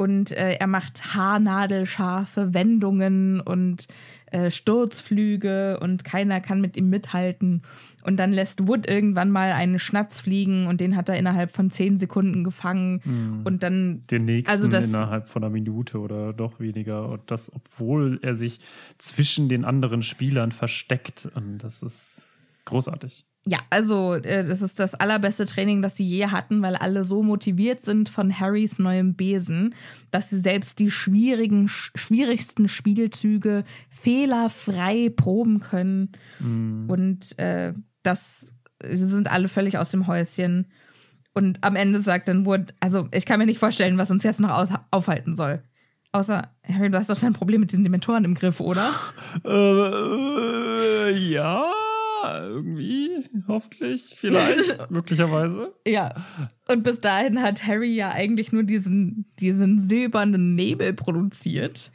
Speaker 2: Und äh, er macht haarnadelscharfe Wendungen und äh, Sturzflüge und keiner kann mit ihm mithalten. Und dann lässt Wood irgendwann mal einen Schnatz fliegen und den hat er innerhalb von zehn Sekunden gefangen. Mhm. Und dann.
Speaker 1: Den nächsten also das, innerhalb von einer Minute oder doch weniger. Und das, obwohl er sich zwischen den anderen Spielern versteckt. Und das ist großartig.
Speaker 2: Ja, also äh, das ist das allerbeste Training, das sie je hatten, weil alle so motiviert sind von Harrys neuem Besen, dass sie selbst die schwierigen, schwierigsten Spielzüge fehlerfrei proben können. Mm. Und äh, das sie sind alle völlig aus dem Häuschen. Und am Ende sagt dann Wood, also ich kann mir nicht vorstellen, was uns jetzt noch aufhalten soll. Außer, Harry, du hast doch dein Problem mit diesen Dementoren im Griff, oder?
Speaker 1: äh, ja irgendwie, hoffentlich, vielleicht, möglicherweise.
Speaker 2: Ja. Und bis dahin hat Harry ja eigentlich nur diesen, diesen silbernen Nebel produziert.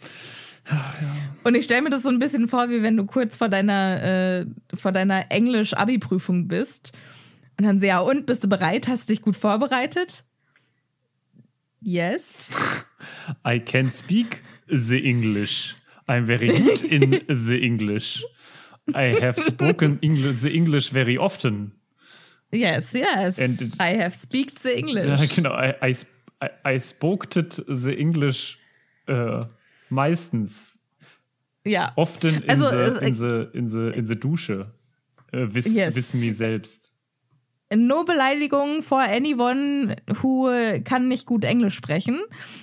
Speaker 2: Ja. Und ich stelle mir das so ein bisschen vor, wie wenn du kurz vor deiner, äh, vor deiner Englisch-Abi-Prüfung bist. Und dann so, ja, und bist du bereit? Hast du dich gut vorbereitet? Yes.
Speaker 1: I can speak the English. I'm very good in the English. I have spoken English, the English very often.
Speaker 2: Yes, yes. And it, I have speak the English.
Speaker 1: Ja, genau. I, I, I spoke the English uh, meistens.
Speaker 2: Ja.
Speaker 1: Often in, also, the, in, the, in, the, in the Dusche. Uh, wiss, yes. wissen wir selbst.
Speaker 2: No Beleidigung for anyone who kann nicht gut Englisch sprechen,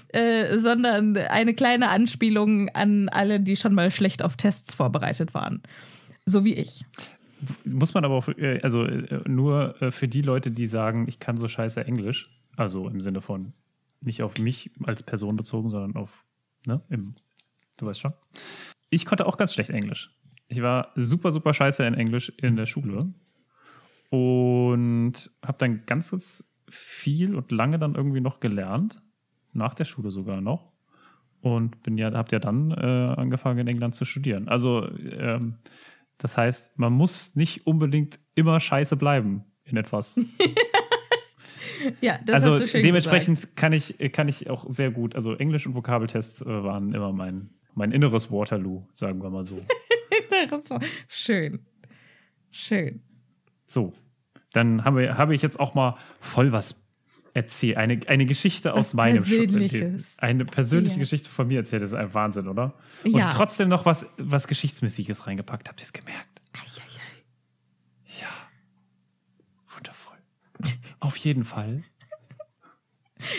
Speaker 2: äh, sondern eine kleine Anspielung an alle, die schon mal schlecht auf Tests vorbereitet waren. So wie ich.
Speaker 1: Muss man aber auch, äh, also äh, nur äh, für die Leute, die sagen, ich kann so scheiße Englisch, also im Sinne von nicht auf mich als Person bezogen, sondern auf, ne, im, du weißt schon. Ich konnte auch ganz schlecht Englisch. Ich war super, super scheiße in Englisch in der Schule und habe dann ganz, ganz viel und lange dann irgendwie noch gelernt, nach der Schule sogar noch und bin ja, habt ja dann äh, angefangen in England zu studieren. Also ähm, das heißt, man muss nicht unbedingt immer scheiße bleiben in etwas.
Speaker 2: ja, das
Speaker 1: also
Speaker 2: hast du schön
Speaker 1: dementsprechend
Speaker 2: gesagt.
Speaker 1: kann ich kann ich auch sehr gut. Also Englisch und Vokabeltests äh, waren immer mein mein inneres Waterloo, sagen wir mal so.
Speaker 2: schön, schön.
Speaker 1: So, dann habe hab ich jetzt auch mal voll was erzählt. Eine, eine Geschichte was aus meinem
Speaker 2: Persönliches.
Speaker 1: Eine persönliche ja. Geschichte von mir erzählt. Das ist ein Wahnsinn, oder? Und ja. trotzdem noch was, was Geschichtsmäßiges reingepackt. Habt ihr es gemerkt?
Speaker 2: Eieiei.
Speaker 1: Ja. Wundervoll. Auf jeden Fall.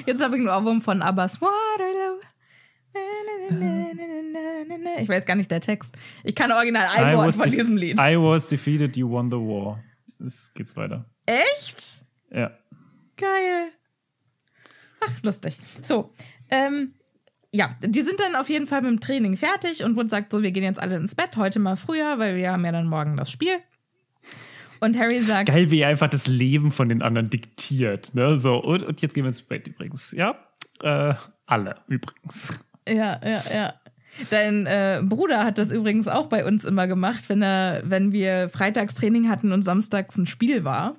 Speaker 2: Jetzt habe ich einen Ohrwurm von Abbas Waterloo. Ich weiß gar nicht der Text. Ich kann original ein Wort von diesem Lied.
Speaker 1: I was defeated, you won the war. Es geht's weiter.
Speaker 2: Echt?
Speaker 1: Ja.
Speaker 2: Geil. Ach, lustig. So, ähm, ja, die sind dann auf jeden Fall mit dem Training fertig und Wood sagt so, wir gehen jetzt alle ins Bett, heute mal früher, weil wir haben ja dann morgen das Spiel. Und Harry sagt.
Speaker 1: Geil, wie er einfach das Leben von den anderen diktiert. Ne? So, und, und jetzt gehen wir ins Bett übrigens. Ja, äh, alle übrigens.
Speaker 2: Ja, ja, ja. Dein äh, Bruder hat das übrigens auch bei uns immer gemacht, wenn er, wenn wir Freitagstraining hatten und samstags ein Spiel war.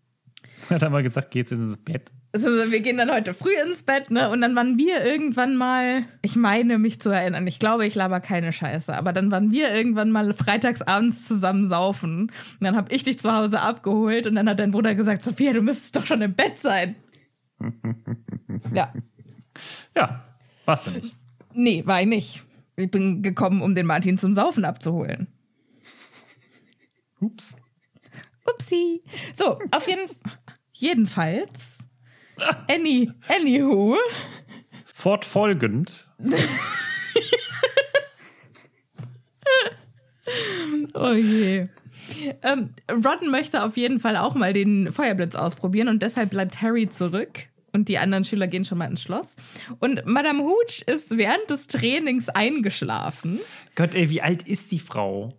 Speaker 1: Hat er mal gesagt, geht's ins Bett?
Speaker 2: Also wir gehen dann heute früh ins Bett, ne? Und dann waren wir irgendwann mal, ich meine mich zu erinnern, ich glaube, ich laber keine Scheiße, aber dann waren wir irgendwann mal freitagsabends zusammen saufen. Und dann habe ich dich zu Hause abgeholt und dann hat dein Bruder gesagt, Sophia, du müsstest doch schon im Bett sein. ja.
Speaker 1: Ja, warst du nicht.
Speaker 2: Nee, war ich nicht. Ich bin gekommen, um den Martin zum Saufen abzuholen.
Speaker 1: Ups.
Speaker 2: Upsi. So, auf jeden Fall. Jedenfalls Any, anywho.
Speaker 1: Fortfolgend.
Speaker 2: oh je. Ähm, Rodden möchte auf jeden Fall auch mal den Feuerblitz ausprobieren und deshalb bleibt Harry zurück. Und die anderen Schüler gehen schon mal ins Schloss. Und Madame Hooch ist während des Trainings eingeschlafen.
Speaker 1: Gott, ey, wie alt ist die Frau?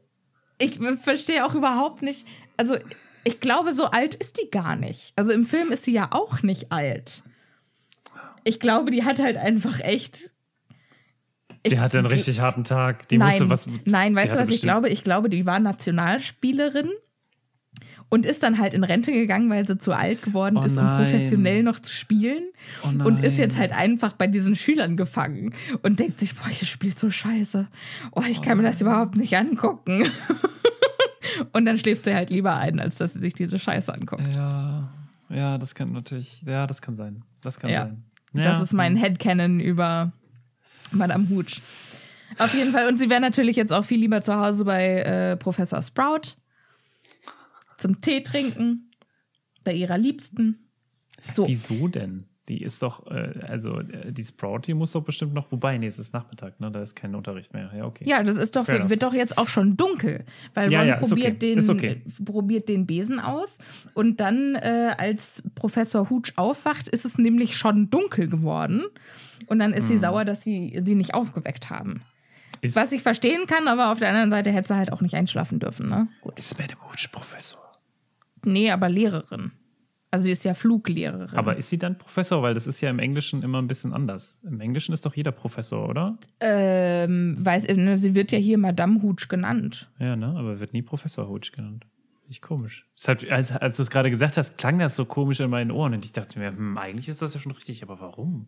Speaker 2: Ich verstehe auch überhaupt nicht. Also, ich glaube, so alt ist die gar nicht. Also im Film ist sie ja auch nicht alt. Ich glaube, die hat halt einfach echt.
Speaker 1: Die hatte einen richtig die, harten Tag. Die
Speaker 2: nein,
Speaker 1: musste was.
Speaker 2: Nein, weißt du, was ich glaube? Ich glaube, die war Nationalspielerin und ist dann halt in Rente gegangen, weil sie zu alt geworden
Speaker 1: Oh
Speaker 2: ist, um
Speaker 1: nein.
Speaker 2: professionell noch zu spielen.
Speaker 1: Oh
Speaker 2: und ist
Speaker 1: nein.
Speaker 2: jetzt halt einfach bei diesen Schülern gefangen und denkt sich, boah, ihr spielt so scheiße. Oh, ich kann mir das überhaupt nicht angucken. und dann schläft sie halt lieber ein, als dass sie sich diese Scheiße anguckt.
Speaker 1: Ja, ja, das kann natürlich, ja, das kann sein. Das kann
Speaker 2: Ja.
Speaker 1: sein.
Speaker 2: Das
Speaker 1: Ja.
Speaker 2: ist mein Headcanon über Madame Hooch. Auf jeden Fall. Und sie wäre natürlich jetzt auch viel lieber zu Hause bei äh, Professor Sprout. Zum Tee trinken. Bei ihrer Liebsten. So.
Speaker 1: Wieso denn? Die ist doch, äh, also äh, die Sprout, die muss doch bestimmt noch, wobei, nee, es ist Nachmittag, ne? Da ist kein Unterricht mehr. Ja, okay.
Speaker 2: Ja, das ist doch,
Speaker 1: Fair enough.
Speaker 2: wird doch jetzt auch schon dunkel. Weil
Speaker 1: Ja,
Speaker 2: Ron
Speaker 1: ja,
Speaker 2: probiert,
Speaker 1: okay.
Speaker 2: den,
Speaker 1: Ist okay.
Speaker 2: probiert den Besen aus. Und dann, äh, als Professor Hooch aufwacht, ist es nämlich schon dunkel geworden. Und dann ist sie
Speaker 1: Hm.
Speaker 2: sauer, dass sie sie nicht aufgeweckt haben.
Speaker 1: Ist,
Speaker 2: Was ich verstehen kann, aber auf der anderen Seite hätte sie halt auch nicht einschlafen dürfen, ne? Gut.
Speaker 1: ist Madame Hooch Professor?
Speaker 2: Nee, aber Lehrerin. Also sie ist ja Fluglehrerin.
Speaker 1: Aber ist sie dann Professor? Weil das ist ja im Englischen immer ein bisschen anders. Im Englischen ist doch jeder Professor, oder?
Speaker 2: ähm, weiß, ne, sie wird ja hier Madame Hooch genannt.
Speaker 1: Ja, ne? Aber wird nie Professor Hooch genannt. Nicht komisch. Deshalb, als, als du es gerade gesagt hast, klang das so komisch in meinen Ohren. Und ich dachte mir, hm, eigentlich ist das ja schon richtig, aber warum?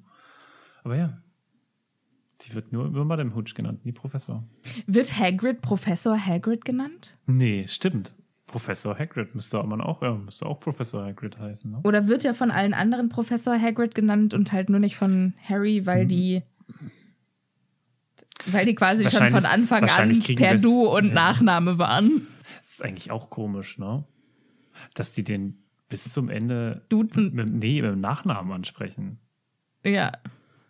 Speaker 1: Aber ja. Sie wird nur über Madame Hooch genannt, nie Professor.
Speaker 2: Wird Hagrid Professor Hagrid genannt?
Speaker 1: Nee, stimmt. Professor Hagrid müsste man auch, ja, müsste auch Professor Hagrid heißen. Ne?
Speaker 2: Oder wird ja von allen anderen Professor Hagrid genannt und halt nur nicht von Harry, weil die weil die quasi schon von Anfang an per Du und
Speaker 1: ja.
Speaker 2: Nachname waren.
Speaker 1: Das ist eigentlich auch komisch, ne? Dass die den bis zum Ende
Speaker 2: Duzen.
Speaker 1: mit, nee, mit dem Nachnamen ansprechen.
Speaker 2: Ja.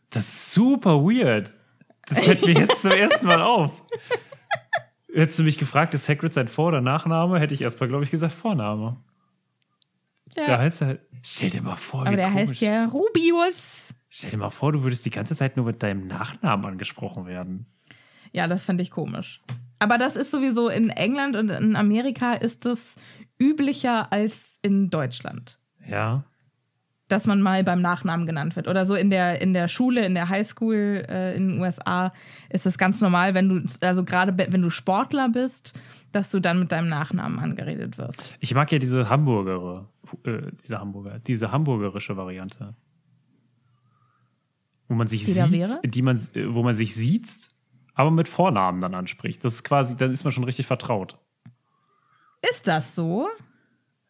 Speaker 1: Das ist super weird. Das fällt mir jetzt zum ersten Mal auf. Hättest du mich gefragt, ist Hagrid sein Vor- oder Nachname, hätte ich erstmal, glaube ich, gesagt Vorname. Da
Speaker 2: ja.
Speaker 1: heißt er halt, stell dir mal vor,
Speaker 2: Aber der
Speaker 1: komisch.
Speaker 2: heißt ja Rubius.
Speaker 1: Stell dir mal vor, du würdest die ganze Zeit nur mit deinem Nachnamen angesprochen werden.
Speaker 2: Ja, das fand ich komisch. Aber das ist sowieso in England und in Amerika ist es üblicher als in Deutschland.
Speaker 1: Ja.
Speaker 2: Dass man mal beim Nachnamen genannt wird. Oder so in der, in der Schule, in der Highschool äh, in den USA ist es ganz normal, wenn du, also gerade wenn du Sportler bist, dass du dann mit deinem Nachnamen angeredet wirst.
Speaker 1: Ich mag ja diese Hamburger, äh, diese Hamburger, diese hamburgerische Variante. Wo man sich
Speaker 2: Die
Speaker 1: sieht, die man, äh, wo man sich sieht, aber mit Vornamen dann anspricht. Das ist quasi, dann ist man schon richtig vertraut.
Speaker 2: Ist das so?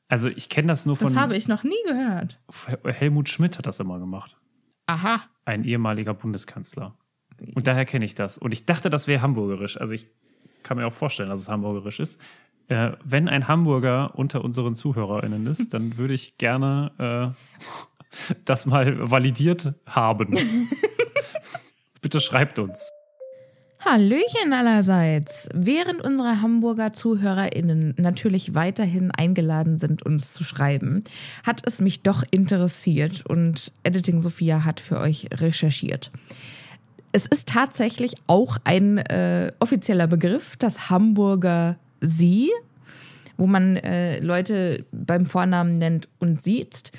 Speaker 1: Also ich kenne das nur
Speaker 2: Das
Speaker 1: von
Speaker 2: habe ich noch nie gehört.
Speaker 1: Helmut Schmidt hat das immer gemacht.
Speaker 2: Aha.
Speaker 1: Ein ehemaliger Bundeskanzler. Und daher kenne ich das. Und ich dachte, das wäre hamburgerisch. Also ich kann mir auch vorstellen, dass es hamburgerisch ist. Äh, wenn ein Hamburger unter unseren ZuhörerInnen ist, dann würde ich gerne äh, das mal validiert haben. Bitte schreibt uns.
Speaker 2: Hallöchen allerseits. Während unsere Hamburger ZuhörerInnen natürlich weiterhin eingeladen sind, uns zu schreiben, hat es mich doch interessiert und Editing Sophia hat für euch recherchiert. Es ist tatsächlich auch ein äh, offizieller Begriff, das Hamburger Sie, wo man äh, Leute beim Vornamen nennt und sieht.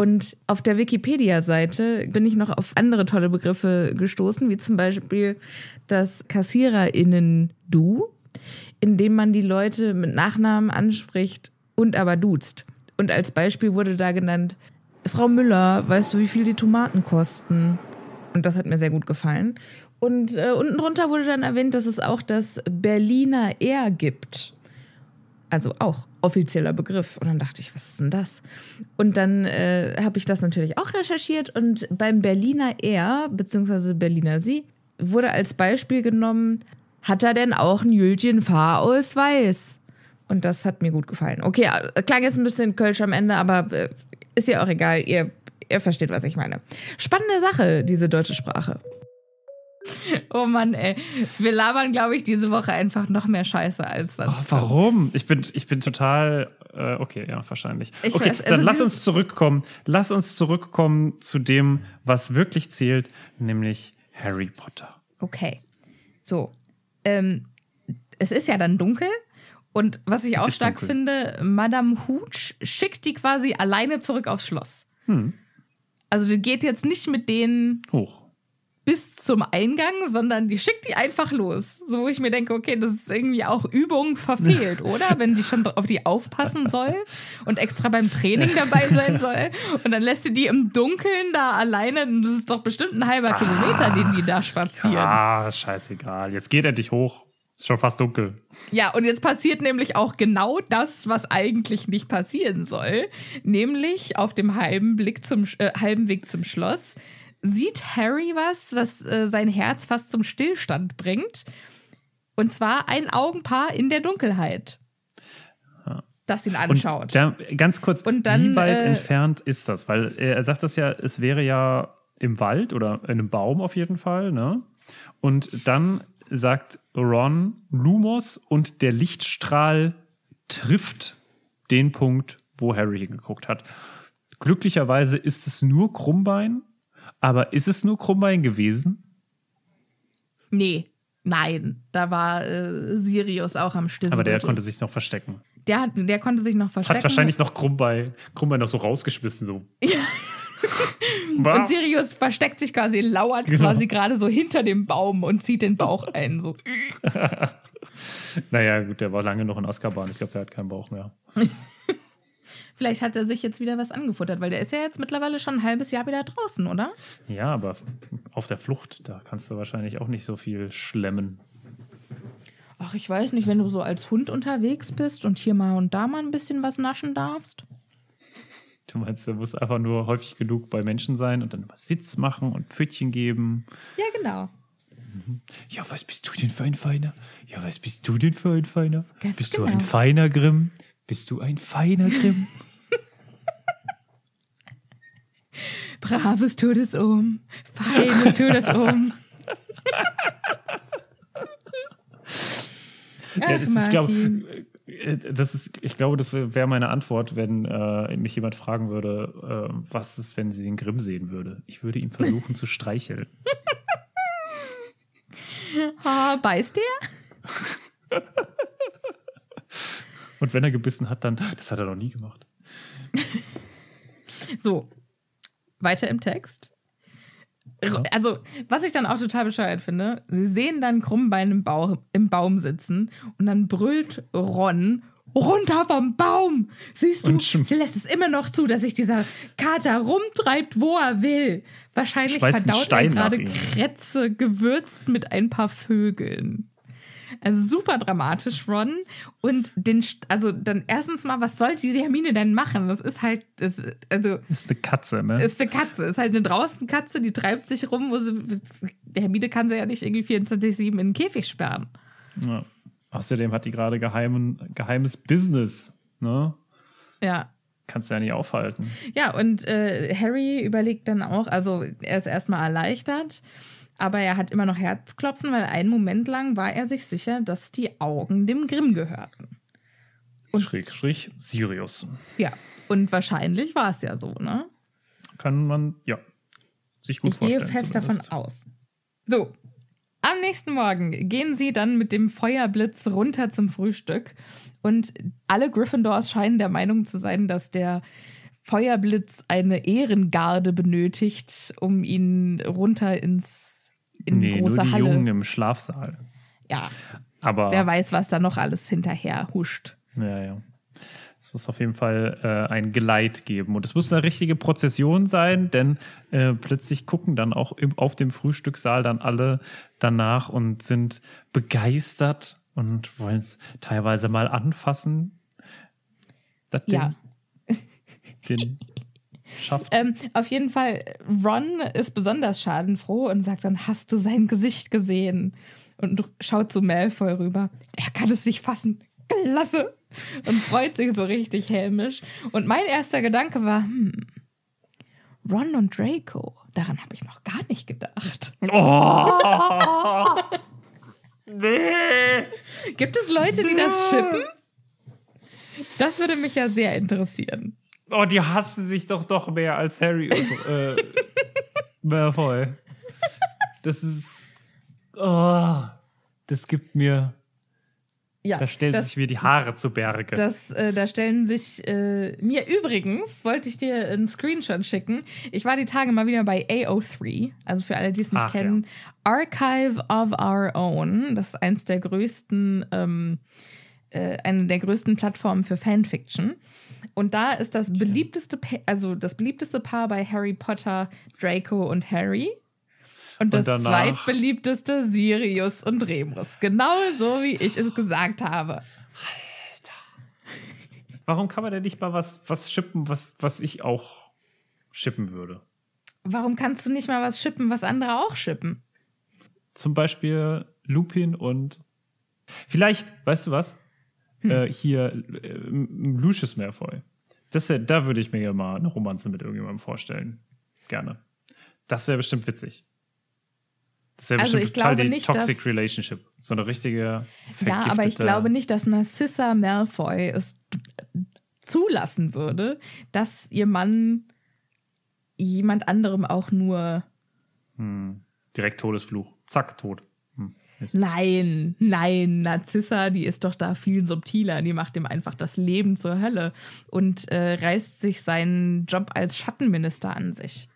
Speaker 2: Und auf der Wikipedia-Seite bin ich noch auf andere tolle Begriffe gestoßen, wie zum Beispiel das KassiererInnen-Du, indem man die Leute mit Nachnamen anspricht und aber duzt. Und als Beispiel wurde da genannt, Frau Müller, weißt du, wie viel die Tomaten kosten? Und das hat mir sehr gut gefallen. Und äh, unten drunter wurde dann erwähnt, dass es auch das Berliner R gibt. Also auch offizieller Begriff. Und dann dachte ich, was ist denn das? Und dann äh, habe ich das natürlich auch recherchiert. Und beim Berliner R, beziehungsweise Berliner Sie, wurde als Beispiel genommen, hat er denn auch einen Jülchen Fahrausweis? Und das hat mir gut gefallen. Okay, äh, klang jetzt ein bisschen Kölsch am Ende, aber äh, ist ja auch egal. Ihr, ihr versteht, was ich meine. Spannende Sache, diese deutsche Sprache. Oh Mann, ey. Wir labern, glaube ich, diese Woche einfach noch mehr Scheiße als
Speaker 1: Oh,
Speaker 2: sonst.
Speaker 1: warum? Ich bin, ich bin total. Äh, okay, ja, wahrscheinlich.
Speaker 2: Ich
Speaker 1: okay,
Speaker 2: weiß, also
Speaker 1: dann lass uns zurückkommen. Lass uns zurückkommen zu dem, was wirklich zählt, nämlich Harry Potter.
Speaker 2: Okay. So. Ähm, es ist ja dann dunkel. Und was ich auch stark
Speaker 1: dunkel.
Speaker 2: finde, Madame Hooch schickt die quasi alleine zurück aufs Schloss.
Speaker 1: Hm.
Speaker 2: Also die geht jetzt nicht mit denen
Speaker 1: Hoch.
Speaker 2: Bis zum Eingang, sondern die schickt die einfach los. So, wo ich mir denke, okay, das ist irgendwie auch Übung verfehlt, oder? Wenn die schon auf die aufpassen soll und extra beim Training dabei sein soll. Und dann lässt sie die im Dunkeln da alleine. Das ist doch bestimmt ein halber Kilometer, den die da spazieren.
Speaker 1: Ah, scheißegal. Jetzt geht endlich hoch. Ist schon fast dunkel.
Speaker 2: Ja, und jetzt passiert nämlich auch genau das, was eigentlich nicht passieren soll. Nämlich auf dem halben, Blick zum, äh, halben Weg zum Schloss sieht Harry was, was äh, sein Herz fast zum Stillstand bringt. Und zwar ein Augenpaar in der Dunkelheit. Das ihn anschaut.
Speaker 1: Und da, ganz kurz,
Speaker 2: Und dann,
Speaker 1: wie weit
Speaker 2: äh,
Speaker 1: entfernt ist das? Weil er, er sagt das ja, es wäre ja im Wald oder in einem Baum auf jeden Fall, ne? Und dann sagt Ron Lumos und der Lichtstrahl trifft den Punkt, wo Harry hingeguckt hat. Glücklicherweise ist es nur Krummbein, aber ist es nur Krummbein gewesen?
Speaker 2: Nee, nein. Da war äh, Sirius auch am Stissel.
Speaker 1: Aber der konnte sich noch verstecken.
Speaker 2: Der, hat- der konnte sich noch verstecken.
Speaker 1: Hat wahrscheinlich noch Krummbein, Krummbein noch so rausgeschmissen, so.
Speaker 2: Und Sirius versteckt sich quasi, lauert
Speaker 1: Genau.
Speaker 2: quasi gerade so hinter dem Baum und zieht den Bauch ein. So.
Speaker 1: Naja, gut, der war lange noch in Azkaban. Ich glaube, der hat keinen Bauch mehr.
Speaker 2: Vielleicht hat er sich jetzt wieder was angefuttert, weil der ist ja jetzt mittlerweile schon ein halbes Jahr wieder draußen, oder?
Speaker 1: Ja, aber auf der Flucht, da kannst du wahrscheinlich auch nicht so viel schlemmen.
Speaker 2: Ach, ich weiß nicht, wenn du so als Hund unterwegs bist und hier mal und da mal ein bisschen was naschen darfst.
Speaker 1: Du meinst, der muss einfach nur häufig genug bei Menschen sein und dann mal Sitz machen und Pfötchen geben.
Speaker 2: Ja, genau.
Speaker 1: Ja, was bist du denn für ein Feiner? Ja, was bist du denn für ein Feiner?
Speaker 2: Ganz
Speaker 1: bist du
Speaker 2: genau.
Speaker 1: ein feiner Grimm? Bist du ein feiner Grimm?
Speaker 2: Braves Todesum, feines Todesum. Ach,
Speaker 1: das ist, ich, glaube, äh, das ist, ich glaube, das wäre meine Antwort, wenn äh, mich jemand fragen würde, äh, was ist, wenn sie den Grimm sehen würde. Ich würde ihn versuchen zu streicheln.
Speaker 2: Ha, beißt der?
Speaker 1: Und wenn er gebissen hat, dann, das hat er noch nie gemacht.
Speaker 2: So, weiter im Text. Also, was ich dann auch total bescheuert finde, sie sehen dann Krummbein im, Bauch, im Baum sitzen und dann brüllt Ron runter vom Baum. Siehst du, sie lässt es immer noch zu, dass sich dieser Kater rumtreibt, wo er will. Wahrscheinlich verdaut er gerade. Krätze gewürzt mit ein paar Vögeln. Also super dramatisch, Ron. Und den, also dann erstens mal, was soll diese Hermine denn machen? Das ist halt, das, also
Speaker 1: ist eine Katze, ne?
Speaker 2: ist eine Katze, ist halt eine draußen Katze, die treibt sich rum, wo sie. Der Hermine kann sie ja nicht irgendwie 24-7 in den Käfig sperren.
Speaker 1: Ja. Außerdem hat die gerade geheimen, geheimes Business. Ne?
Speaker 2: Ja.
Speaker 1: Kannst du ja nicht aufhalten.
Speaker 2: Ja, und äh, Harry überlegt dann auch, also er ist erstmal erleichtert, aber er hat immer noch Herzklopfen, weil einen Moment lang war er sich sicher, dass die Augen dem Grimm gehörten.
Speaker 1: Schräg, schräg, Sirius.
Speaker 2: Ja, und wahrscheinlich war es ja so, ne?
Speaker 1: Kann man, ja, sich gut
Speaker 2: Ich gehe
Speaker 1: vorstellen.
Speaker 2: fest davon
Speaker 1: zumindest.
Speaker 2: aus. So, am nächsten Morgen gehen sie dann mit dem Feuerblitz runter zum Frühstück. Und alle Gryffindors scheinen der Meinung zu sein, dass der Feuerblitz eine Ehrengarde benötigt, um ihn runter ins in die
Speaker 1: Nee,
Speaker 2: große
Speaker 1: nur die
Speaker 2: Halle.
Speaker 1: Jungen im Schlafsaal.
Speaker 2: Ja,
Speaker 1: Aber,
Speaker 2: wer weiß, was da noch alles hinterher huscht.
Speaker 1: ja, ja. Es muss auf jeden Fall äh, ein Geleit geben. Und es muss eine richtige Prozession sein, denn äh, plötzlich gucken dann auch im, auf dem Frühstückssaal dann alle danach und sind begeistert und wollen es teilweise mal anfassen. Das Ding,
Speaker 2: Ja.
Speaker 1: den schafft.
Speaker 2: Ähm, auf jeden Fall, Ron ist besonders schadenfroh und sagt dann, hast du sein Gesicht gesehen? Und schaut zu Malfoy rüber. Er kann es nicht fassen. Klasse. Und freut sich so richtig hämisch. Und mein erster Gedanke war, hm, Ron und Draco, daran habe ich noch gar nicht gedacht.
Speaker 1: Oh! nee!
Speaker 2: Gibt es Leute, die das schippen? Das würde mich ja sehr interessieren.
Speaker 1: Oh, die hassen sich doch doch mehr als Harry und äh, Malfoy. Das ist. Oh, das gibt mir.
Speaker 2: Ja,
Speaker 1: da stellen
Speaker 2: das-
Speaker 1: sich mir die Haare zu Berge.
Speaker 2: Das, äh, da stellen sich äh, mir übrigens, wollte ich dir einen Screenshot schicken. Ich war die Tage mal wieder bei AO3, also für alle, die es nicht
Speaker 1: Ach,
Speaker 2: kennen, Archive of Our Own. Das ist eins der größten, ähm, äh, eine der größten Plattformen für Fanfiction. Und da ist das beliebteste, Pa- also das beliebteste Paar bei Harry Potter, Draco und Harry. Und das
Speaker 1: danach-
Speaker 2: zweitbeliebteste Sirius und Remus. Genau so, wie ich es gesagt habe.
Speaker 1: Warum kann man denn nicht mal was, was shippen, was, was ich auch shippen würde?
Speaker 2: Warum kannst du nicht mal was shippen, was andere auch shippen?
Speaker 1: Zum Beispiel Lupin und vielleicht, weißt du was?
Speaker 2: Hm.
Speaker 1: Äh, hier äh, Lucius Malfoy. Das, wär- da würde ich mir ja mal eine Romanze mit irgendjemandem vorstellen. Gerne. Das wäre bestimmt witzig. Das wäre
Speaker 2: Also
Speaker 1: bestimmt total die
Speaker 2: nicht,
Speaker 1: Toxic
Speaker 2: dass-
Speaker 1: Relationship. So eine richtige
Speaker 2: Ja, aber ich glaube nicht, dass Narcissa Malfoy es zulassen würde, dass ihr Mann jemand anderem auch nur.
Speaker 1: Hm. Direkt Todesfluch. Zack, tot.
Speaker 2: Nein, nein, Narzissa, die ist doch da viel subtiler. Die macht ihm einfach das Leben zur Hölle und äh, reißt sich seinen Job als Schattenminister an sich.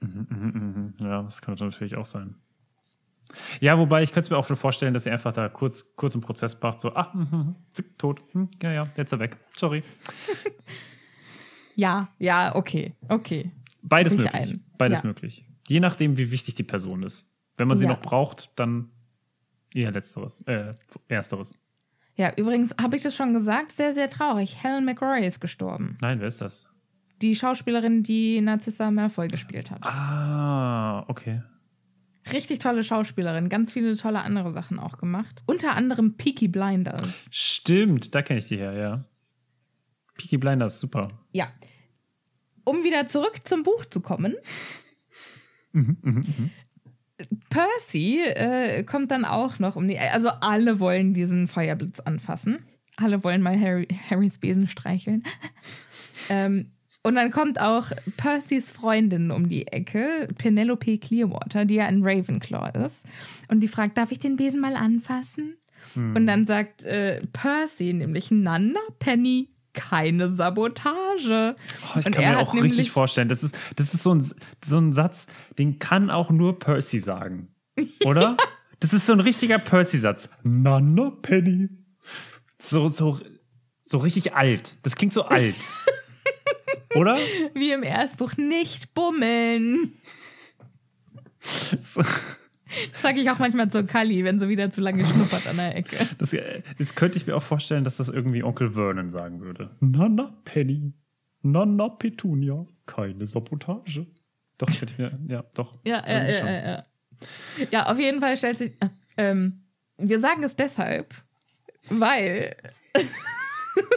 Speaker 1: Mhm, mhm, mhm. Ja, das könnte natürlich auch sein. Ja, wobei ich könnte es mir auch schon vorstellen, dass er einfach da kurz, kurz einen Prozess macht, so, ah, zick, tot, hm, ja, ja, jetzt ist er weg. Sorry.
Speaker 2: Ja, ja, okay, okay.
Speaker 1: Beides möglich.
Speaker 2: ein.
Speaker 1: Beides
Speaker 2: Ja.
Speaker 1: möglich. Je nachdem, wie wichtig die Person ist. Wenn man sie
Speaker 2: Ja.
Speaker 1: noch braucht, dann eher letzteres, äh, ersteres.
Speaker 2: Ja, übrigens habe ich das schon gesagt, sehr, sehr traurig. Helen McRory ist gestorben.
Speaker 1: Nein, wer ist das?
Speaker 2: Die Schauspielerin, die Narcissa Malfoy gespielt hat.
Speaker 1: Ah, okay.
Speaker 2: Richtig tolle Schauspielerin, ganz viele tolle andere Sachen auch gemacht. Unter anderem Peaky Blinders.
Speaker 1: Stimmt, da kenne ich die her, ja. Peaky Blinders, super.
Speaker 2: Ja. Um wieder zurück zum Buch zu kommen. Percy äh, kommt dann auch noch um die. Also alle wollen diesen Feuerblitz anfassen. Alle wollen mal Harry, Harrys Besen streicheln. ähm, und dann kommt auch Percys Freundin um die Ecke, Penelope Clearwater, die ja in Ravenclaw ist. Und die fragt, darf ich den Besen mal anfassen? Und dann sagt äh, Percy nämlich, Nana, Penny, keine Sabotage.
Speaker 1: Oh, ich
Speaker 2: Und
Speaker 1: kann mir auch richtig vorstellen, das ist, das ist so, ein, so ein Satz, den kann auch nur Percy sagen. Oder? das ist so ein richtiger Percy-Satz. Nana Penny. So, so, so richtig alt. Das klingt so alt. Oder?
Speaker 2: Wie im Erstbuch, nicht bummeln.
Speaker 1: So,
Speaker 2: sage ich auch manchmal zur Kali, wenn sie wieder zu lange schnuppert an der Ecke.
Speaker 1: das, äh, das könnte ich mir auch vorstellen, dass das irgendwie Onkel Vernon sagen würde. Nana Penny. Nana Petunia. Keine Sabotage. Doch, das könnte ich mir, ja, doch.
Speaker 2: Ja, ja, ja, ja, ja. Ja, auf jeden Fall stellt sich. Äh, ähm, wir sagen es deshalb, weil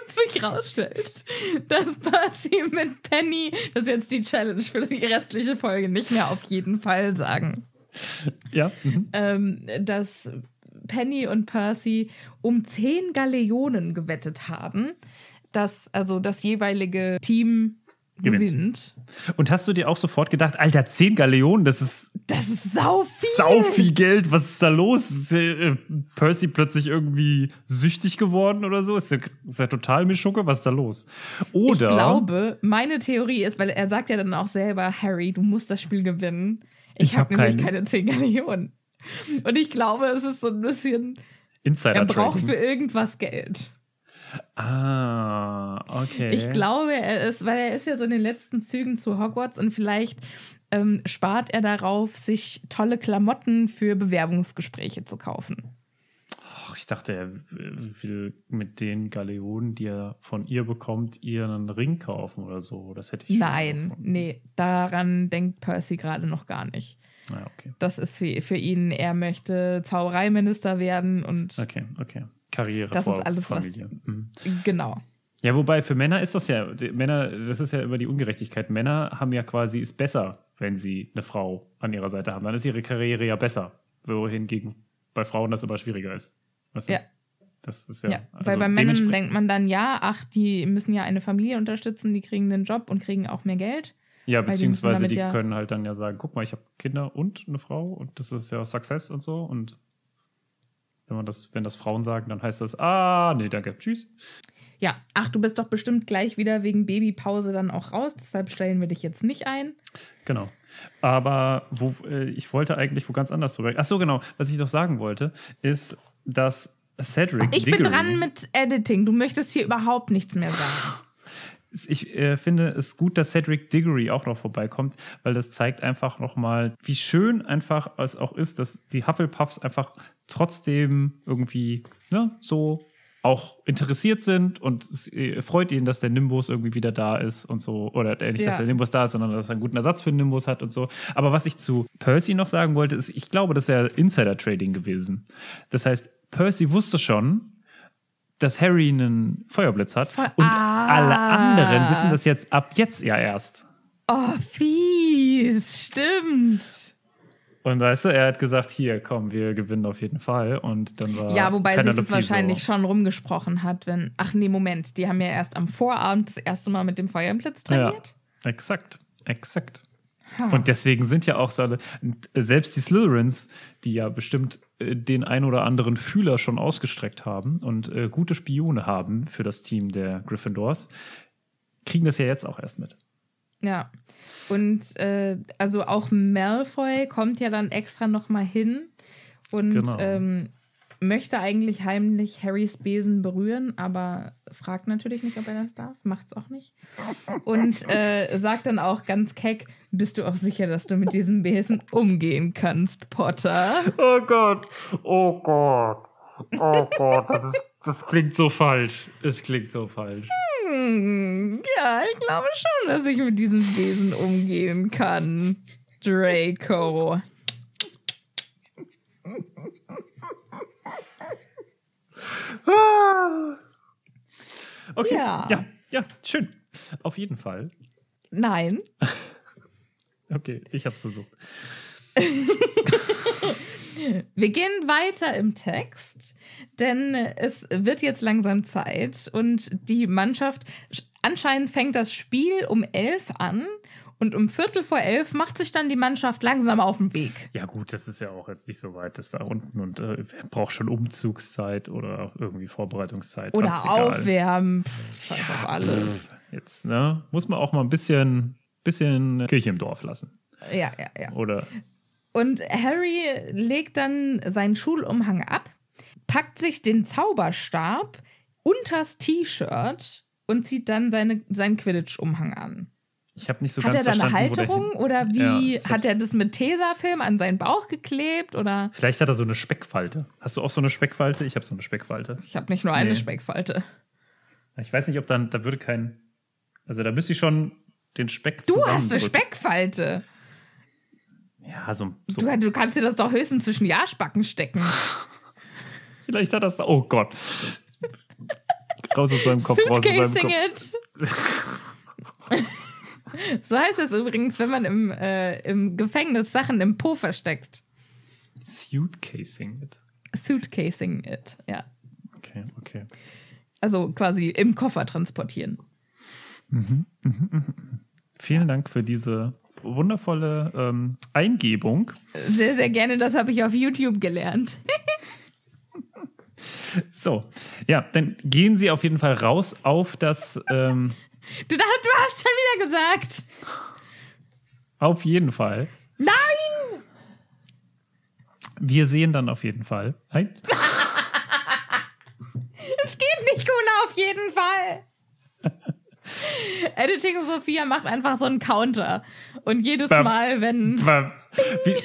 Speaker 2: sich rausstellt, dass Percy mit Penny, das ist jetzt die Challenge für die restliche Folge, nicht mehr auf jeden Fall sagen.
Speaker 1: Ja. Mhm.
Speaker 2: ähm, dass Penny und Percy um 10 Galeonen gewettet haben, dass also das jeweilige Team
Speaker 1: Gewinnt.
Speaker 2: gewinnt.
Speaker 1: Und hast du dir auch sofort gedacht, Alter, 10 Galeonen, das ist
Speaker 2: Das ist sau viel.
Speaker 1: sau viel Geld. Was ist da los? Ist äh, Percy plötzlich irgendwie süchtig geworden oder so? Ist der, ist der total Mischugge? Was ist da los? Oder
Speaker 2: Ich glaube, meine Theorie ist, weil er sagt ja dann auch selber, Harry, du musst das Spiel gewinnen. Ich,
Speaker 1: Ich
Speaker 2: habe
Speaker 1: hab
Speaker 2: nämlich
Speaker 1: keine.
Speaker 2: keine 10 Galeonen. Und ich glaube, es ist so ein bisschen,
Speaker 1: Insider
Speaker 2: er braucht für irgendwas Geld.
Speaker 1: Ah, okay.
Speaker 2: Ich glaube, er ist, weil er ist ja so in den letzten Zügen zu Hogwarts und vielleicht ähm, spart er darauf, sich tolle Klamotten für Bewerbungsgespräche zu kaufen.
Speaker 1: Ich dachte, er will mit den Galeonen, die er von ihr bekommt, ihr einen Ring kaufen oder so. Das hätte ich schon
Speaker 2: Nein,
Speaker 1: gefunden.
Speaker 2: nee, daran denkt Percy gerade noch gar nicht.
Speaker 1: Ah, okay.
Speaker 2: Das ist für, für ihn, er möchte Zaubereiminister werden und
Speaker 1: Okay, okay. Karriere
Speaker 2: Das
Speaker 1: vor
Speaker 2: ist alles, was-
Speaker 1: Familie. Mhm.
Speaker 2: genau.
Speaker 1: Ja, wobei für Männer ist das ja, Männer, das ist ja immer die Ungerechtigkeit. Männer haben ja quasi, ist besser, wenn sie eine Frau an ihrer Seite haben. Dann ist ihre Karriere ja besser. Wohingegen bei Frauen das immer schwieriger ist. Weißt du?
Speaker 2: Ja.
Speaker 1: Das ist ja.
Speaker 2: Ja,
Speaker 1: also
Speaker 2: weil bei Männern denkt man dann, ja, ach, die müssen ja eine Familie unterstützen, die kriegen einen Job und kriegen auch mehr Geld.
Speaker 1: Ja,
Speaker 2: die
Speaker 1: beziehungsweise
Speaker 2: damit
Speaker 1: die
Speaker 2: ja-
Speaker 1: können halt dann ja sagen, guck mal, ich habe Kinder und eine Frau und das ist ja Success und so. Und Wenn man das, wenn das Frauen sagen, dann heißt das, ah, nee, danke, tschüss.
Speaker 2: Ja, ach, du bist doch bestimmt gleich wieder wegen Babypause dann auch raus, deshalb stellen wir dich jetzt nicht ein.
Speaker 1: Genau. Aber wo, äh, ich wollte eigentlich wo ganz anders drüber. Ach so, genau. Was ich noch sagen wollte, ist, dass Cedric.
Speaker 2: Ich
Speaker 1: Diggory,
Speaker 2: bin dran mit Editing. Du möchtest hier überhaupt nichts mehr sagen.
Speaker 1: Ich äh, finde es gut, dass Cedric Diggory auch noch vorbeikommt, weil das zeigt einfach nochmal, wie schön einfach es auch ist, dass die Hufflepuffs einfach trotzdem irgendwie ne, so auch interessiert sind und es äh, freut ihn, dass der Nimbus irgendwie wieder da ist und so. Oder äh, nicht,
Speaker 2: Ja.
Speaker 1: dass der Nimbus da ist, sondern dass er einen guten Ersatz für den Nimbus hat und so. Aber was ich zu Percy noch sagen wollte, ist, ich glaube, das ist ja Insider-Trading gewesen. Das heißt, Percy wusste schon, dass Harry einen Feuerblitz hat.
Speaker 2: Voll-
Speaker 1: und
Speaker 2: Ah.
Speaker 1: alle anderen wissen das jetzt ab jetzt ja erst.
Speaker 2: Oh, fies. Stimmt.
Speaker 1: Und weißt du, er hat gesagt, hier, komm, wir gewinnen auf jeden Fall. Und dann war
Speaker 2: Ja, wobei sich das
Speaker 1: Penelope
Speaker 2: wahrscheinlich
Speaker 1: so,
Speaker 2: schon rumgesprochen hat, wenn. Ach nee, Moment. Die haben ja erst am Vorabend das erste Mal mit dem Feuerblitz
Speaker 1: Ja,
Speaker 2: trainiert.
Speaker 1: exakt, exakt.
Speaker 2: Ha.
Speaker 1: Und deswegen sind ja auch so alle, selbst die Slytherins, die ja bestimmt äh, den ein oder anderen Fühler schon ausgestreckt haben und äh, gute Spione haben für das Team der Gryffindors, kriegen das ja jetzt auch erst mit.
Speaker 2: Ja. Und äh, also auch Malfoy kommt ja dann extra noch mal hin und
Speaker 1: Genau.
Speaker 2: ähm, möchte eigentlich heimlich Harrys Besen berühren, aber fragt natürlich nicht, ob er das darf. Macht's auch nicht. Und äh, sagt dann auch ganz keck: Bist du auch sicher, dass du mit diesem Besen umgehen kannst, Potter?
Speaker 1: Oh Gott, oh Gott, oh Gott, das, ist, das klingt so falsch. Es klingt so falsch.
Speaker 2: Hm, ja, ich glaube schon, dass ich mit diesem Besen umgehen kann. Draco.
Speaker 1: Okay,
Speaker 2: Ja.
Speaker 1: ja, ja, schön. Auf jeden Fall.
Speaker 2: Nein.
Speaker 1: Okay, ich hab's versucht.
Speaker 2: Wir gehen weiter im Text, denn es wird jetzt langsam Zeit und die Mannschaft, anscheinend fängt das Spiel um elf an und um Viertel vor elf macht sich dann die Mannschaft langsam auf den Weg.
Speaker 1: Ja, gut, das ist ja auch jetzt nicht so weit, das da unten und äh, wer braucht schon Umzugszeit oder irgendwie Vorbereitungszeit.
Speaker 2: Oder aufwärmen. Scheiß auf alles.
Speaker 1: Jetzt, ne? Muss man auch mal ein bisschen, bisschen Kirche im Dorf lassen.
Speaker 2: Ja, ja, ja.
Speaker 1: Oder
Speaker 2: Und Harry legt dann seinen Schulumhang ab, packt sich den Zauberstab unters T-Shirt und zieht dann seine, seinen Quidditch-Umhang an.
Speaker 1: ich habe nicht so
Speaker 2: hat er
Speaker 1: ganz
Speaker 2: da eine
Speaker 1: verstanden, wo der
Speaker 2: Halterung oder
Speaker 1: Ja,
Speaker 2: wie
Speaker 1: ich
Speaker 2: hat er das mit Tesafilm an seinen Bauch geklebt oder
Speaker 1: Vielleicht hat er so eine Speckfalte. Hast du auch so eine Speckfalte? Ich habe so eine Speckfalte.
Speaker 2: ich habe nicht nur eine
Speaker 1: Nee.
Speaker 2: Speckfalte.
Speaker 1: Ich weiß nicht, ob dann, da würde kein, also da müsste ich schon den Speck
Speaker 2: Du hast eine. Speckfalte.
Speaker 1: Ja, so, so
Speaker 2: Du, du kannst dir das doch höchstens zwischen die Arschbacken stecken.
Speaker 1: vielleicht hat das da, oh Gott. raus aus meinem Kopf, raus aus meinem
Speaker 2: Suitcasing
Speaker 1: Kopf.
Speaker 2: it. so heißt es übrigens, wenn man im, äh, im Gefängnis Sachen im Po versteckt.
Speaker 1: Suitcasing.
Speaker 2: Suitcasing it, ja.
Speaker 1: Okay, okay.
Speaker 2: Also quasi im Koffer transportieren.
Speaker 1: Vielen Dank für diese wundervolle ähm, Eingebung.
Speaker 2: Sehr, sehr gerne, das habe ich auf YouTube gelernt.
Speaker 1: So, ja, dann gehen Sie auf jeden Fall raus auf das, ähm,
Speaker 2: Du, da- du hast schon wieder gesagt.
Speaker 1: auf jeden Fall.
Speaker 2: Nein!
Speaker 1: Wir sehen dann auf jeden Fall.
Speaker 2: Es geht nicht, Kuna, auf jeden Fall. Editing Sophia macht einfach so einen Counter. Und jedes
Speaker 1: Bam.
Speaker 2: Mal, wenn.
Speaker 1: Wie,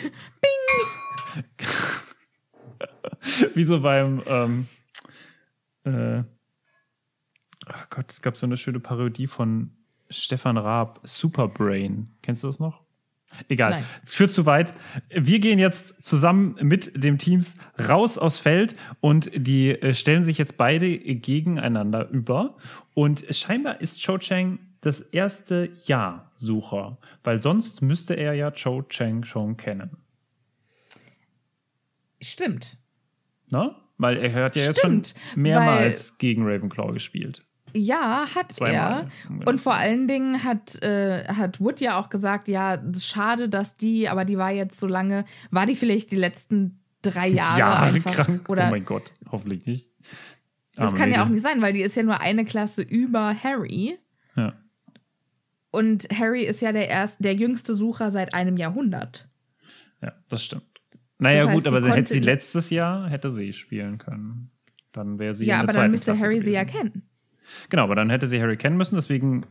Speaker 1: wie so beim, ähm, äh, ach Gott, es gab so eine schöne Parodie von Stefan Raab, Superbrain. Kennst du das noch? Egal,
Speaker 2: Nein.
Speaker 1: es führt zu weit. Wir gehen jetzt zusammen mit dem Teams raus aufs Feld und die äh, stellen sich jetzt beide gegeneinander über. Und scheinbar ist Cho Chang das erste Ja-Sucher, weil sonst müsste er ja Cho Chang schon kennen.
Speaker 2: Stimmt.
Speaker 1: Ne? Weil er hat ja jetzt
Speaker 2: Stimmt,
Speaker 1: schon mehrmals gegen Ravenclaw gespielt.
Speaker 2: Ja, hat
Speaker 1: Zweimal,
Speaker 2: er. Und vor allen Dingen hat, äh, hat Wood ja auch gesagt, ja, schade, dass die, aber die war jetzt so lange, war die vielleicht die letzten drei Jahre,
Speaker 1: Jahre
Speaker 2: einfach.
Speaker 1: krank.
Speaker 2: Oder
Speaker 1: oh mein Gott, hoffentlich nicht.
Speaker 2: das
Speaker 1: Arme
Speaker 2: kann ja auch
Speaker 1: Mädel.
Speaker 2: nicht sein, weil die ist ja nur eine Klasse über Harry.
Speaker 1: Ja.
Speaker 2: Und Harry ist ja der erst, der jüngste Sucher seit einem Jahrhundert.
Speaker 1: ja, das stimmt. Naja,
Speaker 2: Das heißt,
Speaker 1: gut, aber hätte sie letztes Jahr, hätte sie spielen können. Dann wäre sie
Speaker 2: ja,
Speaker 1: in der
Speaker 2: aber dann müsste
Speaker 1: Klasse
Speaker 2: Harry sie ja
Speaker 1: gewesen.
Speaker 2: kennen.
Speaker 1: Genau, aber dann hätte sie Harry kennen müssen, deswegen.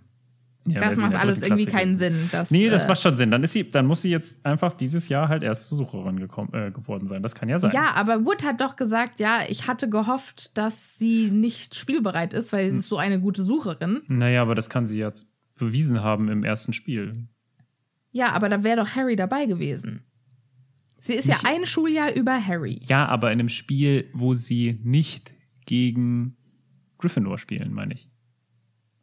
Speaker 1: Ja,
Speaker 2: das macht
Speaker 1: der
Speaker 2: alles irgendwie
Speaker 1: Klasse
Speaker 2: keinen. Sinn. Dass,
Speaker 1: Nee, das
Speaker 2: äh,
Speaker 1: macht schon Sinn. Dann, ist sie, dann muss sie jetzt einfach dieses Jahr halt erst zur Sucherin gekommen, äh, geworden sein. Das kann ja sein.
Speaker 2: Ja, aber Wood hat doch gesagt, ja, ich hatte gehofft, dass sie nicht spielbereit ist, weil sie ist so eine gute Sucherin.
Speaker 1: Naja, aber das kann sie jetzt bewiesen haben im ersten Spiel.
Speaker 2: Ja, aber da wäre doch Harry dabei gewesen. Sie ist
Speaker 1: Nicht-
Speaker 2: ja ein Schuljahr über Harry.
Speaker 1: Ja, aber in einem Spiel, wo sie nicht gegen Gryffindor spielen, meine ich.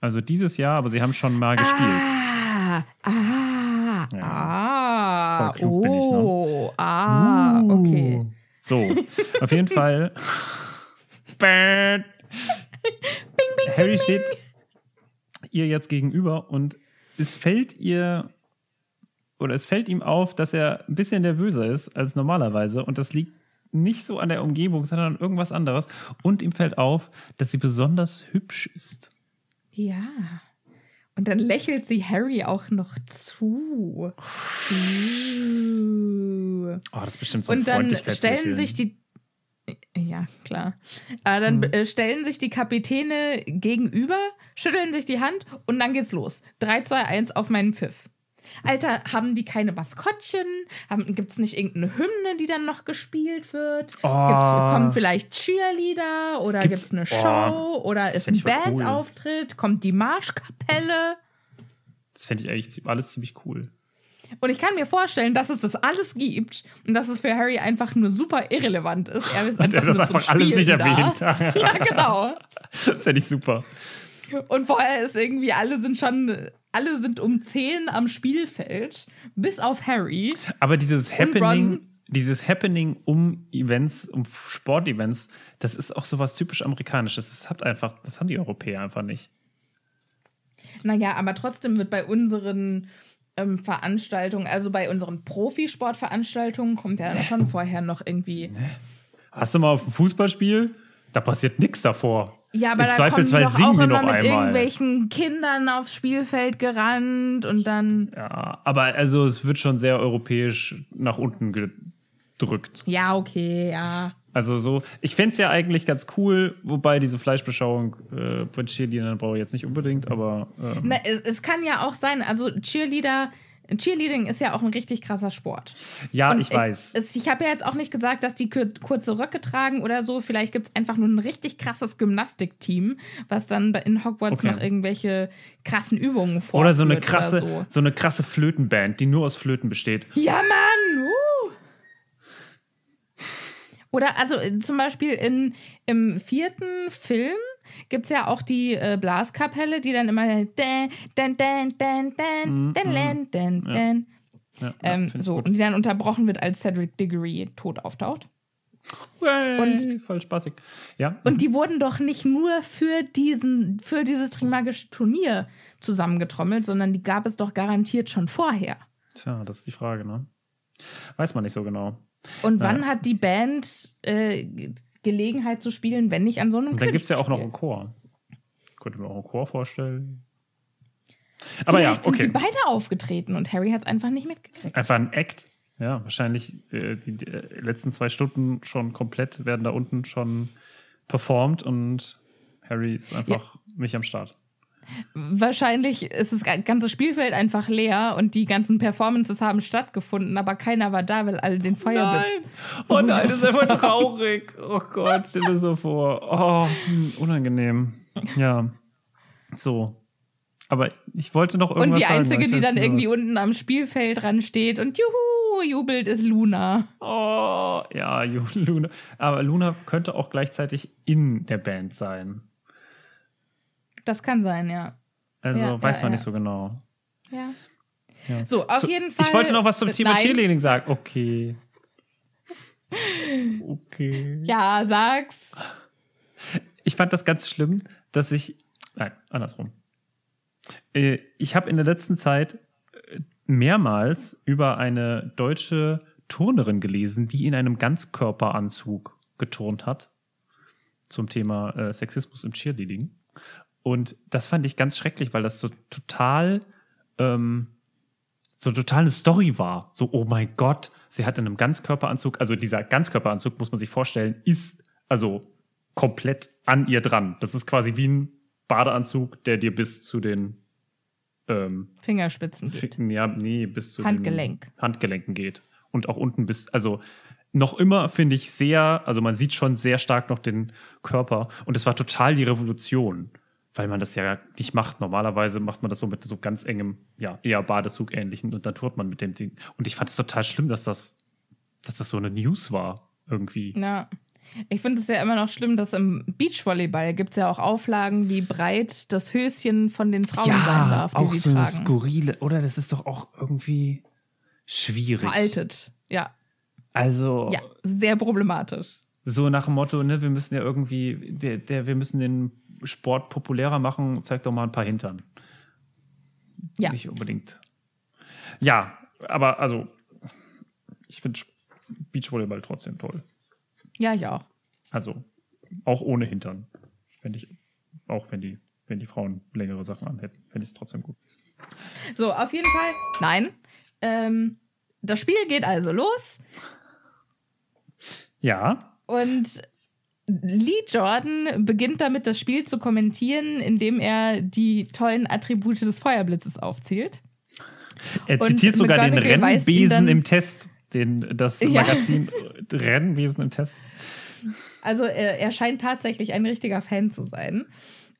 Speaker 1: Also dieses Jahr, aber sie haben schon mal gespielt.
Speaker 2: Ah, ah,
Speaker 1: Ja.
Speaker 2: ah,
Speaker 1: klug bin ich, ne?
Speaker 2: oh, ah, okay.
Speaker 1: Uh. So, auf jeden Fall. Bing, Harry steht ihr jetzt gegenüber und es fällt ihr oder es fällt ihm auf, dass er ein bisschen nervöser ist als normalerweise und das liegt nicht so an der Umgebung, sondern an irgendwas anderes und ihm fällt auf, dass sie besonders hübsch ist.
Speaker 2: Ja. Und dann lächelt sie Harry auch noch zu. Uh.
Speaker 1: Oh, das ist bestimmt so ein
Speaker 2: Und dann stellen sich die. Ja, klar. Aber dann
Speaker 1: Mhm.
Speaker 2: äh, stellen sich die Kapitäne gegenüber, schütteln sich die Hand und dann geht's los. 3, 2, 1 auf meinen Pfiff. Alter, haben die keine Maskottchen? Haben, gibt's nicht irgendeine Hymne, die dann noch gespielt wird?
Speaker 1: Oh.
Speaker 2: Kommen vielleicht Cheerleader oder
Speaker 1: Gibt's-
Speaker 2: gibt's, eine
Speaker 1: oh,
Speaker 2: Show oder
Speaker 1: das
Speaker 2: ist ein
Speaker 1: voll cool.
Speaker 2: Bandauftritt? Kommt die Marschkapelle?
Speaker 1: Das fände ich eigentlich alles ziemlich cool.
Speaker 2: Und ich kann mir vorstellen, dass es das alles gibt und dass es für Harry einfach nur super irrelevant ist. Er ist
Speaker 1: Und er
Speaker 2: einfach
Speaker 1: das einfach alles nicht
Speaker 2: da.
Speaker 1: erwähnt.
Speaker 2: Ja, genau.
Speaker 1: Das fände ich super.
Speaker 2: Und vorher ist irgendwie, alle sind schon, alle sind um 10 am Spielfeld, bis auf Harry.
Speaker 1: Aber dieses Happening, dieses Happening um Events, um Sportevents, das ist auch sowas typisch Amerikanisches. Das hat einfach, das haben die Europäer einfach nicht.
Speaker 2: Naja, aber trotzdem wird bei unseren ähm, Veranstaltungen, also bei unseren Profisportveranstaltungen, kommt ja dann schon vorher noch irgendwie.
Speaker 1: Hast du mal auf ein Fußballspiel? Da passiert nichts davor.
Speaker 2: Ja, aber
Speaker 1: Im
Speaker 2: da kommen die
Speaker 1: Zweifelsfall
Speaker 2: doch
Speaker 1: singen
Speaker 2: auch
Speaker 1: die
Speaker 2: immer mit
Speaker 1: einmal.
Speaker 2: irgendwelchen Kindern aufs Spielfeld gerannt und dann.
Speaker 1: Ja, aber also es wird schon sehr europäisch nach unten gedrückt.
Speaker 2: Ja, okay, ja.
Speaker 1: Also so, ich fände es ja eigentlich ganz cool, wobei diese Fleischbeschauung äh, bei Cheerleadern brauche ich jetzt nicht unbedingt, aber ähm,
Speaker 2: Na, es, es kann ja auch sein, also Cheerleader, Cheerleading ist ja auch ein richtig krasser Sport.
Speaker 1: ja,
Speaker 2: Und
Speaker 1: ich weiß.
Speaker 2: Es, ich habe ja jetzt auch nicht gesagt, dass die kur kurze Röcke tragen oder so. Vielleicht gibt es einfach nur ein richtig krasses Gymnastikteam, was dann in Hogwarts
Speaker 1: Okay.
Speaker 2: noch irgendwelche krassen Übungen vorführt.
Speaker 1: Oder so eine krasse, so.
Speaker 2: so.
Speaker 1: eine krasse Flötenband, die nur aus Flöten besteht.
Speaker 2: Ja, Mann! Uh. Oder also äh, zum Beispiel in, im vierten Film gibt es ja auch die äh, Blaskapelle, die dann immer.
Speaker 1: Ja,
Speaker 2: Ähm, so,
Speaker 1: gut.
Speaker 2: und die dann unterbrochen wird, als Cedric Diggory tot auftaucht.
Speaker 1: Hey,
Speaker 2: und-
Speaker 1: voll spaßig. Ja.
Speaker 2: Und die wurden doch nicht nur für diesen, für dieses Trimagische Turnier zusammengetrommelt, sondern die gab es doch garantiert schon vorher.
Speaker 1: Tja, das ist die Frage, ne? Weiß man nicht so genau.
Speaker 2: Und wann
Speaker 1: Ja.
Speaker 2: hat die Band äh, Gelegenheit zu spielen, wenn nicht an so einem
Speaker 1: Und dann gibt es ja auch noch einen Chor. Könnte mir auch einen Chor vorstellen. Aber ja,
Speaker 2: Vielleicht sind sie
Speaker 1: okay.
Speaker 2: beide aufgetreten und Harry hat es einfach nicht mitgekriegt.
Speaker 1: Einfach ein Act. Ja, wahrscheinlich äh, die, die letzten zwei Stunden schon komplett werden da unten schon performt und Harry ist einfach nicht am Start.
Speaker 2: Wahrscheinlich ist das ganze Spielfeld einfach leer und die ganzen Performances haben stattgefunden, aber keiner war da, weil alle den Feuerblitz.
Speaker 1: Oh nein, das ist einfach traurig. Oh Gott, stell dir so vor. Oh, hm, unangenehm. Ja. So. Aber ich wollte noch irgendwas
Speaker 2: Und die
Speaker 1: sagen,
Speaker 2: einzige,
Speaker 1: ich
Speaker 2: die dann irgendwie
Speaker 1: was.
Speaker 2: unten am Spielfeld dran steht und juhu, jubelt, ist Luna.
Speaker 1: Oh, ja, Luna. Aber Luna könnte auch gleichzeitig in der Band sein.
Speaker 2: Das kann sein, ja.
Speaker 1: Also
Speaker 2: Ja,
Speaker 1: weiß
Speaker 2: ja,
Speaker 1: man
Speaker 2: ja.
Speaker 1: nicht so genau.
Speaker 2: Ja. So, auf
Speaker 1: So,
Speaker 2: jeden Fall.
Speaker 1: Ich wollte noch was zum Thema. Cheerleading sagen. Okay. Okay.
Speaker 2: Ja, sag's.
Speaker 1: Ich fand das ganz schlimm, dass ich. Nein, andersrum. Äh, Ich habe in der letzten Zeit äh, mehrmals über eine deutsche Turnerin gelesen, die in einem Ganzkörperanzug geturnt hat. Zum Thema äh, Sexismus im Cheerleading. Und das fand ich ganz schrecklich, weil das so total, ähm, so total eine Story war. So, oh mein Gott, sie hat in einem Ganzkörperanzug, also dieser Ganzkörperanzug, muss man sich vorstellen, ist also komplett an ihr dran. Das ist quasi wie ein Badeanzug, der dir bis zu den ähm,
Speaker 2: Fingerspitzen geht.
Speaker 1: ja, nee, bis zu
Speaker 2: Handgelenk.
Speaker 1: den Handgelenken geht. Und auch unten bis, also noch immer finde ich sehr, also man sieht schon sehr stark noch den Körper. Und es war total die Revolution, weil man das ja nicht macht. Normalerweise macht man das so mit so ganz engem, ja, eher Badezug ähnlichen und dann tut man mit dem Ding. Und ich fand es total schlimm, dass das, dass das so eine News war, irgendwie.
Speaker 2: Ja. Ich finde es ja immer noch schlimm, dass im Beachvolleyball gibt es ja auch Auflagen, wie breit das Höschen von den Frauen sein darf, die
Speaker 1: auch
Speaker 2: sie
Speaker 1: so eine
Speaker 2: tragen.
Speaker 1: skurrile, oder das ist doch auch irgendwie schwierig.
Speaker 2: Veraltet. Ja.
Speaker 1: Also,
Speaker 2: Ja, sehr problematisch.
Speaker 1: so nach dem Motto, ne, wir müssen ja irgendwie, der, der, wir müssen den Sport populärer machen, zeig doch mal ein paar Hintern.
Speaker 2: Ja.
Speaker 1: Nicht unbedingt. Ja, aber also, ich finde Beachvolleyball trotzdem toll.
Speaker 2: Ja, ich auch.
Speaker 1: Also, auch ohne Hintern. Finde ich, auch wenn die, wenn die Frauen längere Sachen anhätten, finde ich es trotzdem gut.
Speaker 2: So, auf jeden Fall. Nein. Ähm, das Spiel geht also los
Speaker 1: Ja,
Speaker 2: und Lee Jordan beginnt damit, das Spiel zu kommentieren, indem er die tollen Attribute des Feuerblitzes aufzählt.
Speaker 1: er
Speaker 2: Und
Speaker 1: zitiert sogar den
Speaker 2: McGonagall
Speaker 1: Rennbesen im Test, den, das
Speaker 2: Ja.
Speaker 1: Magazin Rennwesen im Test.
Speaker 2: Also er, er scheint tatsächlich ein richtiger Fan zu sein.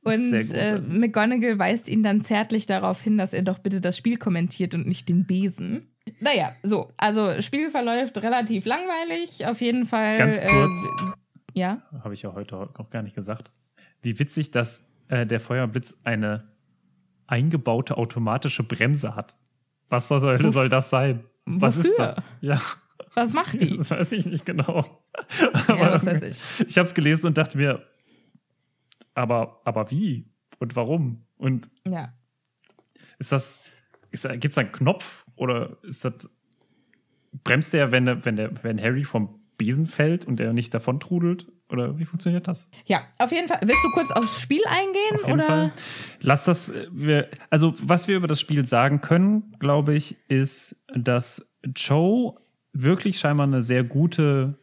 Speaker 2: Und äh. McGonagall weist ihn dann zärtlich darauf hin, dass er doch bitte das Spiel kommentiert und nicht den Besen. Naja, so, also Spiel verläuft relativ langweilig, auf jeden Fall.
Speaker 1: Ganz
Speaker 2: äh,
Speaker 1: kurz.
Speaker 2: Ja,
Speaker 1: habe ich ja heute noch gar nicht gesagt. Wie witzig, dass äh, der Feuerblitz eine eingebaute automatische Bremse hat. Was soll, soll das sein? Was ist
Speaker 2: wofür?
Speaker 1: das? Ja,
Speaker 2: was macht die?
Speaker 1: das weiß ich nicht genau.
Speaker 2: ja, was weiß ich.
Speaker 1: Ich habe es gelesen und dachte mir, aber, aber wie und warum? Und
Speaker 2: Ja.
Speaker 1: ist das, ist, gibt es einen Knopf oder ist das, bremst der, wenn, der, wenn, der, wenn Harry vom Besen fällt und er nicht davon trudelt? Oder wie funktioniert das?
Speaker 2: ja, auf jeden Fall. Willst du kurz aufs Spiel eingehen?
Speaker 1: Auf jeden
Speaker 2: oder?
Speaker 1: Fall. Lass das, äh, wir, also was wir über das Spiel sagen können, glaube ich, ist, dass Joe wirklich scheinbar eine sehr gute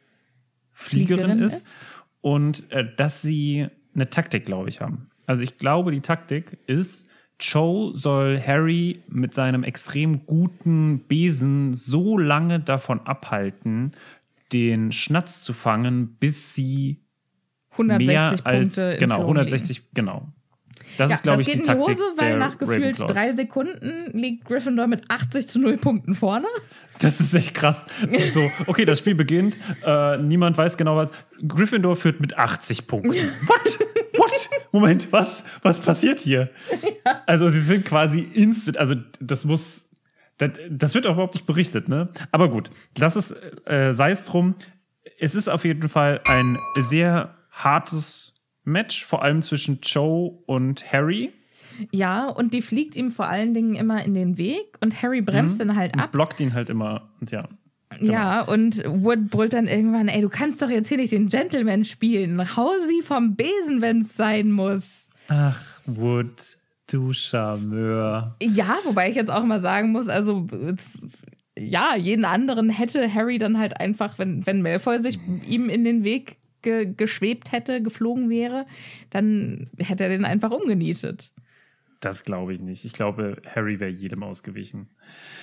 Speaker 1: Fliegerin,
Speaker 2: Fliegerin
Speaker 1: ist,
Speaker 2: ist.
Speaker 1: und äh, dass sie eine Taktik, glaube ich, haben. Also ich glaube, die Taktik ist, Joe soll Harry mit seinem extrem guten Besen so lange davon abhalten, den Schnatz zu fangen, bis sie
Speaker 2: 160
Speaker 1: mehr als
Speaker 2: Punkte. in
Speaker 1: genau
Speaker 2: Führung
Speaker 1: 160 genau. Das
Speaker 2: Ja,
Speaker 1: ist glaube
Speaker 2: das
Speaker 1: ich
Speaker 2: geht
Speaker 1: die
Speaker 2: in die
Speaker 1: Taktik
Speaker 2: Hose, weil nach gefühlt
Speaker 1: Ravenclaws.
Speaker 2: drei Sekunden liegt Gryffindor mit 80 zu 0 Punkten vorne.
Speaker 1: Das ist echt krass. Das so, okay, das Spiel beginnt, äh, niemand weiß genau was. Gryffindor führt mit 80 Punkten. What? What? Moment, was? Was passiert hier? Also sie sind quasi instant, also das muss, das, das wird auch überhaupt nicht berichtet, ne? Aber gut, lass es, äh, sei es drum. Es ist auf jeden Fall ein sehr hartes Match, vor allem zwischen Joe und Harry.
Speaker 2: Ja, und die fliegt ihm vor allen Dingen immer in den Weg und Harry bremst dann halt
Speaker 1: Und
Speaker 2: ab.
Speaker 1: blockt ihn halt immer. Und ja.
Speaker 2: Ja, und Wood brüllt dann irgendwann, ey, du kannst doch jetzt hier nicht den Gentleman spielen. Hau sie vom Besen, wenn's sein muss.
Speaker 1: Ach, Wood, du Charmeur.
Speaker 2: Ja, wobei ich jetzt auch mal sagen muss, also ja, jeden anderen hätte Harry dann halt einfach, wenn, wenn Malfoy sich ihm in den Weg ge geschwebt hätte, geflogen wäre, dann hätte er den einfach umgenietet.
Speaker 1: Das glaube ich nicht. Ich glaube, Harry wäre jedem ausgewichen.